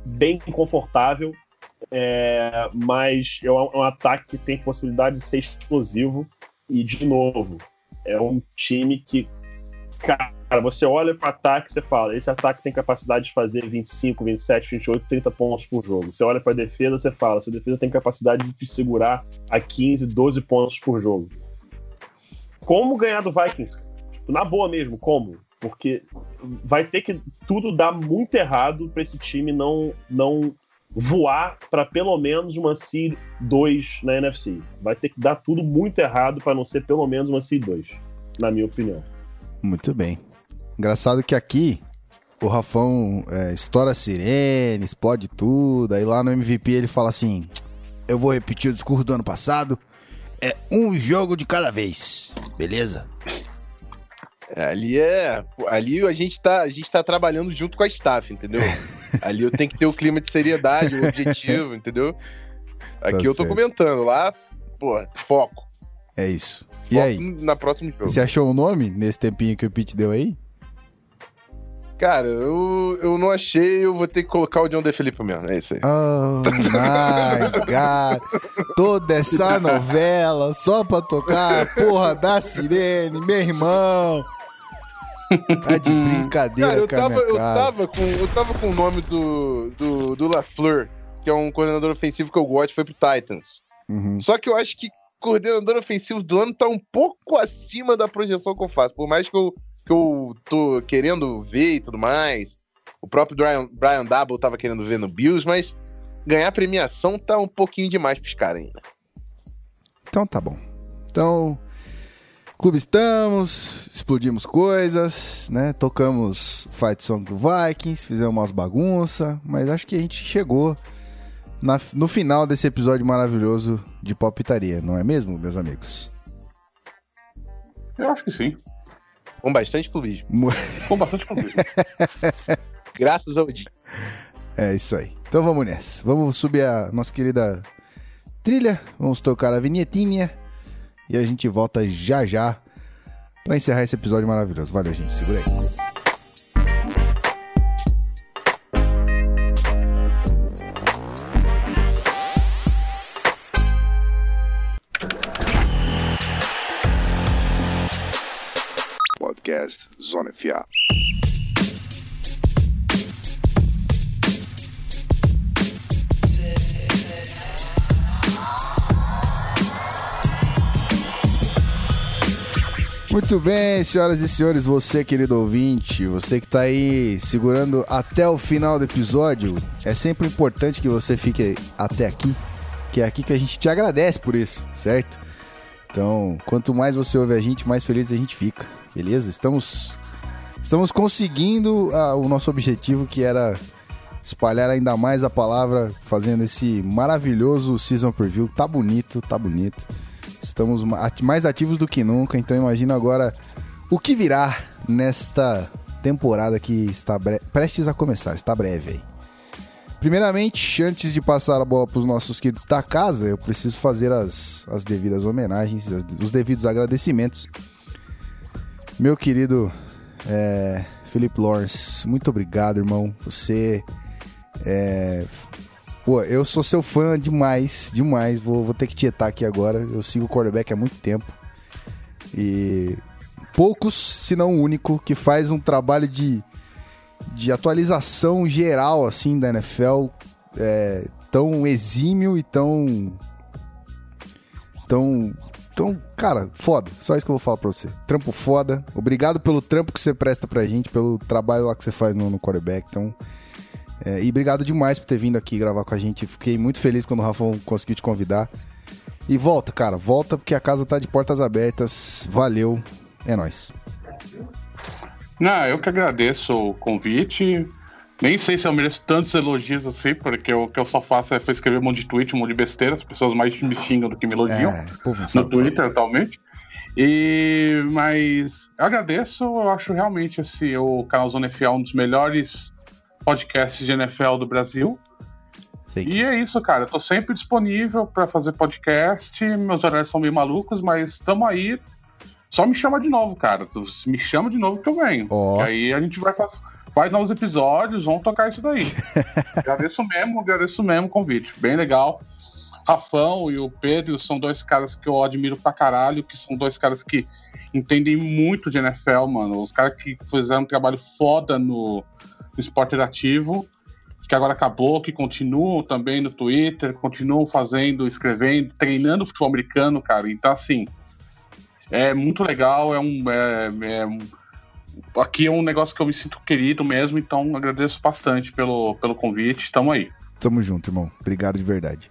bem confortável. É, mas é um, é um ataque que tem possibilidade de ser explosivo. E, de novo, é um time que, cara, você olha para o ataque e você fala: esse ataque tem capacidade de fazer 25, 27, 28, 30 pontos por jogo. Você olha para a defesa você fala: essa defesa tem capacidade de te segurar a 15, 12 pontos por jogo. Como ganhar do Vikings? Tipo, na boa mesmo, como? Porque vai ter que tudo dar muito errado para esse time não, não voar para pelo menos uma Seed 2 na NFC. Vai ter que dar tudo muito errado para não ser pelo menos uma Seed 2, na minha opinião. Muito bem. Engraçado que aqui o Rafão é, estoura a sirene, explode tudo. Aí lá no MVP ele fala assim: Eu vou repetir o discurso do ano passado. É um jogo de cada vez. Beleza? Ali é. Ali a gente, tá, a gente tá trabalhando junto com a staff, entendeu? <laughs> Ali eu tenho que ter o clima de seriedade, o objetivo, <laughs> entendeu? Aqui Tá eu tô certo. comentando, lá, pô, foco. É isso. E Foco aí? na próxima jogo. Você achou o nome nesse tempinho que o Pete deu aí? Cara, eu, eu não achei, eu vou ter que colocar o John De Felipe mesmo. É isso aí. Oh my <laughs> god. Toda essa novela só pra tocar a porra da sirene, meu irmão. Tá de brincadeira Cara, eu tava, minha eu, cara. tava com, eu tava com o nome do, do, do LaFleur, que é um coordenador ofensivo que eu gosto, foi pro Titans. Uhum. Só que eu acho que coordenador ofensivo do ano tá um pouco acima da projeção que eu faço. Por mais que eu, que eu tô querendo ver e tudo mais. O próprio Brian, Brian Double tava querendo ver no Bills, mas ganhar premiação tá um pouquinho demais pros caras ainda. Então tá bom. Então, clube estamos, explodimos coisas, né? Tocamos Fight Song do Vikings, fizemos umas bagunças, mas acho que a gente chegou na- no final desse episódio maravilhoso de Palpitaria, não é mesmo, meus amigos? Eu acho que sim. Com bastante clubismo. <laughs> Com bastante clubismo. <laughs> Graças ao Di. É isso aí. Então vamos nessa. Vamos subir a nossa querida trilha, vamos tocar a vinhetinha e a gente volta já já pra encerrar esse episódio maravilhoso. Valeu, gente. Segura aí. Podcast Zona FA. Muito bem, senhoras e senhores, você, querido ouvinte, você que tá aí segurando até o final do episódio, é sempre importante que você fique até aqui, que é aqui que a gente te agradece por isso, certo? Então, quanto mais você ouve a gente, mais feliz a gente fica, beleza? Estamos, estamos conseguindo ah, o nosso objetivo, que era espalhar ainda mais a palavra, fazendo esse maravilhoso season preview. Tá bonito, tá bonito. Estamos mais ativos do que nunca, então imagina agora o que virá nesta temporada que está prestes a começar, está breve aí. Primeiramente, antes de passar a bola para os nossos queridos da casa, eu preciso fazer as, as devidas homenagens, as- os devidos agradecimentos. Meu querido é, Felipe Lawrence, muito obrigado, irmão. Você é, Pô, eu sou seu fã demais, demais. Vou, vou ter que tietar aqui agora. Eu sigo o quarterback há muito tempo. E poucos, se não o único, que faz um trabalho de, de atualização geral, assim, da NFL. é, tão exímio e tão... Tão... Tão, cara, foda. Só isso que eu vou falar pra você. Trampo foda. Obrigado pelo trampo que você presta pra gente, pelo trabalho lá que você faz no, no quarterback. Então, é, e obrigado demais por ter vindo aqui gravar com a gente. Fiquei muito feliz quando o Rafão conseguiu te convidar. E volta, cara, volta porque a casa tá de portas abertas. Valeu, é nóis. Não, eu que agradeço o convite. Nem sei se eu mereço tantos elogios assim, porque o que eu só faço é escrever um monte de tweet, um monte de besteira. As pessoas mais me xingam do que me elogiam. É, no sabe. Twitter atualmente. E, mas eu agradeço, eu acho realmente esse, o canal Zona FA um dos melhores podcasts de NFL do Brasil. E é isso, cara. Eu tô sempre disponível para fazer podcast. Meus horários são meio malucos, mas estamos aí. só me chama de novo, cara. Tu me chama de novo que eu venho. E aí a gente vai fazer. Faz novos episódios, vamos tocar isso daí. <laughs> agradeço mesmo, agradeço mesmo o convite. Bem legal. Rafão e o Pedro são dois caras que eu admiro pra caralho, que são dois caras que entendem muito de NFL, mano. Os caras que fizeram um trabalho foda no esporte ativo, que agora acabou, que continuam também no Twitter, continuam fazendo, escrevendo, treinando futebol americano, cara. Então, assim, é muito legal, é um. é- é um- aqui é um negócio que eu me sinto querido mesmo, então agradeço bastante pelo, pelo convite. Tamo aí. Tamo junto, irmão. Obrigado de verdade.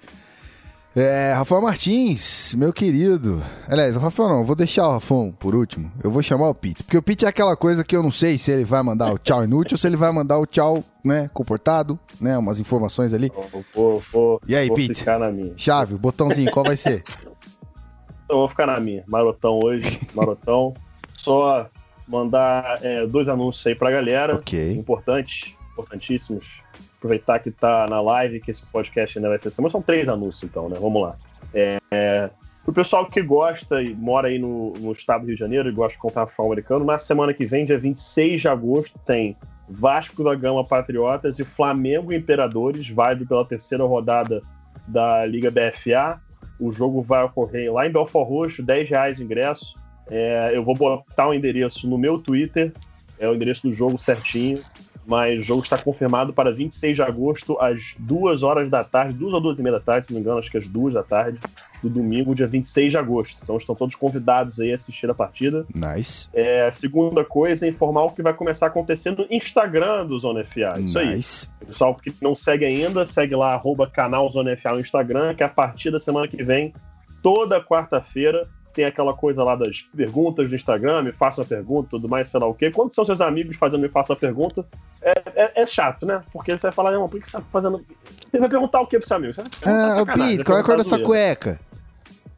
É, Rafael Martins, meu querido. Aliás, o Rafael não, eu vou deixar o Rafão por último. Eu vou chamar o Pete. Porque o Pete é aquela coisa que eu não sei se ele vai mandar o tchau inútil ou se ele vai mandar o tchau, né, comportado, né, umas informações ali. Vou, vou, E aí, vou Pete? ficar na minha. Chave, botãozinho, qual vai ser? <laughs> Eu vou ficar na minha. Marotão hoje, marotão. Só mandar é, dois anúncios aí pra galera. ok. Importantes, importantíssimos. Aproveitar que tá na live, que esse podcast ainda vai ser semana. São três anúncios, então, né? Vamos lá. É, é, pro pessoal que gosta e mora aí no, no estado do Rio de Janeiro e gosta de comprar futebol americano, na semana que vem, dia 26 de agosto, tem Vasco da Gama Patriotas e Flamengo Imperadores, válido pela terceira rodada da Liga BFA. O jogo vai ocorrer lá em Belfort Roxo, 10 reais de ingresso. É, eu vou botar o endereço no meu Twitter, é o endereço do jogo certinho, mas o jogo está confirmado para 26 de agosto, às 2 horas da tarde, 2 ou 2 e meia da tarde, se não me engano, acho que às 2 da tarde, do domingo, dia 26 de agosto. Então estão todos convidados aí a assistir a partida. Nice. É, a segunda coisa é informar o que vai começar a acontecer no Instagram do Zona FA. Isso aí. Nice. Pessoal que não segue ainda, segue lá, arroba canal Zona FA no Instagram, que a partir da semana que vem, toda quarta-feira, tem aquela coisa lá das perguntas do Instagram, me faça uma pergunta, tudo mais, sei lá o quê. Quando são seus amigos fazendo me faça uma pergunta, é, é- é chato, né? Porque você vai falar, não, por que você tá fazendo. Você vai perguntar o quê pro seu amigo? Ah, ô Pete, qual é a cor da sua cueca?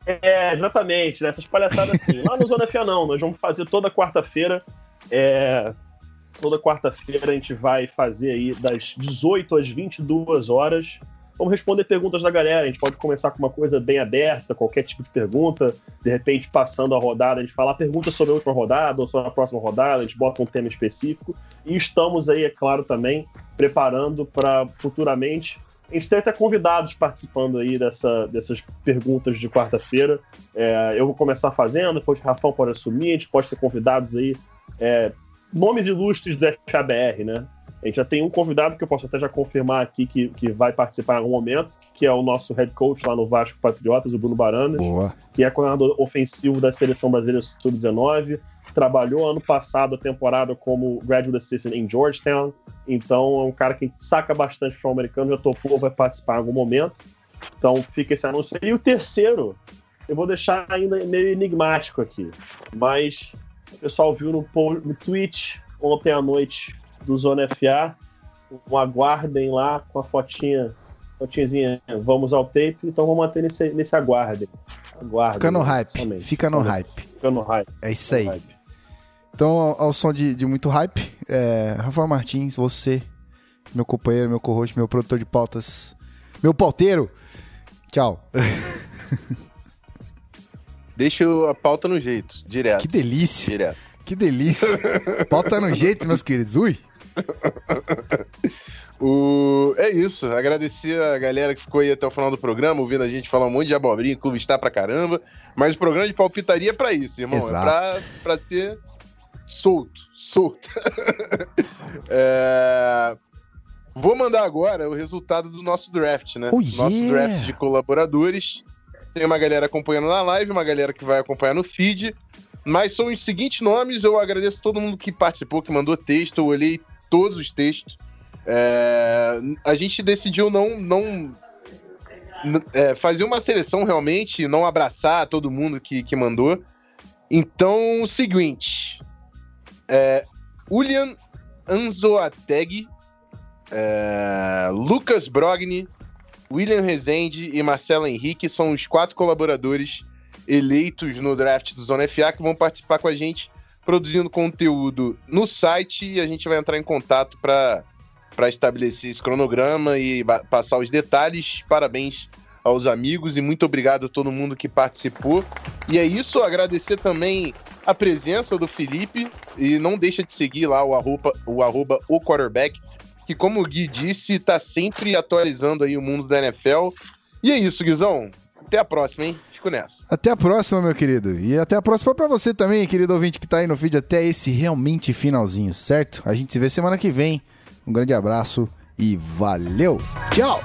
É, exatamente, né? Essas palhaçadas assim. Lá no Zona FA não, nós vamos fazer toda quarta-feira. É, toda quarta-feira a gente vai fazer aí das 18 às 22 horas. Vamos responder perguntas da galera. A gente pode começar com uma coisa bem aberta, qualquer tipo de pergunta. De repente, passando a rodada, a gente fala pergunta sobre a última rodada ou sobre a próxima rodada, a gente bota um tema específico. E estamos aí, é claro, também preparando para futuramente. A gente tem até convidados participando aí dessa, dessas perguntas de quarta-feira. É, eu vou começar fazendo, depois o Rafão pode assumir, a gente pode ter convidados aí, é, nomes ilustres do FABR, né? A gente já tem um convidado que eu posso até já confirmar aqui que, que vai participar em algum momento, que é o nosso head coach lá no Vasco Patriotas, o Bruno Baranas, Boa. que é coordenador ofensivo da seleção brasileira sub-19. Trabalhou ano passado a temporada como graduate assistant em Georgetown. Então é um cara que saca bastante futebol americano, já topou, vai participar em algum momento. Então fica esse anúncio. aí. E o terceiro, eu vou deixar ainda meio enigmático aqui. Mas o pessoal viu no, no tweet ontem à noite do Zona FA. Um aguardem lá com a fotinha, fotinhazinha, vamos ao tape. Então vamos manter nesse, nesse aguardem. Aguardem. Fica no né, hype. somente. Fica no Somente. hype. Fica no hype. É isso aí. hype. Então, ao, ao som de, de muito hype, é, Rafael Martins, você, meu companheiro, meu co-host, meu produtor de pautas, meu pauteiro. Tchau. <laughs> Deixa a pauta no jeito, direto. Que delícia. Direto. Que delícia. Pauta no jeito, meus queridos. Ui. <laughs> O... É isso. Agradecer a galera que ficou aí até o final do programa, ouvindo a gente falar um monte de abobrinha, clube está pra caramba. Mas o programa de palpitaria é pra isso, irmão. Exato. É pra, pra ser solto. Solto. <laughs> É, Vou mandar agora o resultado do nosso draft, né? Oh, Nosso yeah. draft de colaboradores. Tem uma galera acompanhando na live, uma galera que vai acompanhar no feed. Mas são os seguintes nomes. Eu agradeço todo mundo que participou, que mandou texto. Eu olhei todos os textos. É, a gente decidiu não, não é, fazer uma seleção realmente, não abraçar todo mundo que, que mandou. Então, o seguinte: é, Julian Anzoateg, é, Lucas Brogni, William Rezende e Marcelo Henrique são os quatro colaboradores eleitos no draft do Zona FA que vão participar com a gente produzindo conteúdo no site e a gente vai entrar em contato para estabelecer esse cronograma e passar os detalhes. Parabéns aos amigos e muito obrigado a todo mundo que participou. E é isso, agradecer também a presença do Felipe e não deixa de seguir lá o arroba o, arroba, o quarterback, que como o Gui disse, tá sempre atualizando aí o mundo da NFL. E é isso, Guizão. Até a próxima, hein? Fico nessa. Até a próxima, meu querido. E até a próxima pra você também, querido ouvinte que tá aí no vídeo até esse realmente finalzinho, certo? A gente se vê semana que vem. Um grande abraço e valeu. Tchau.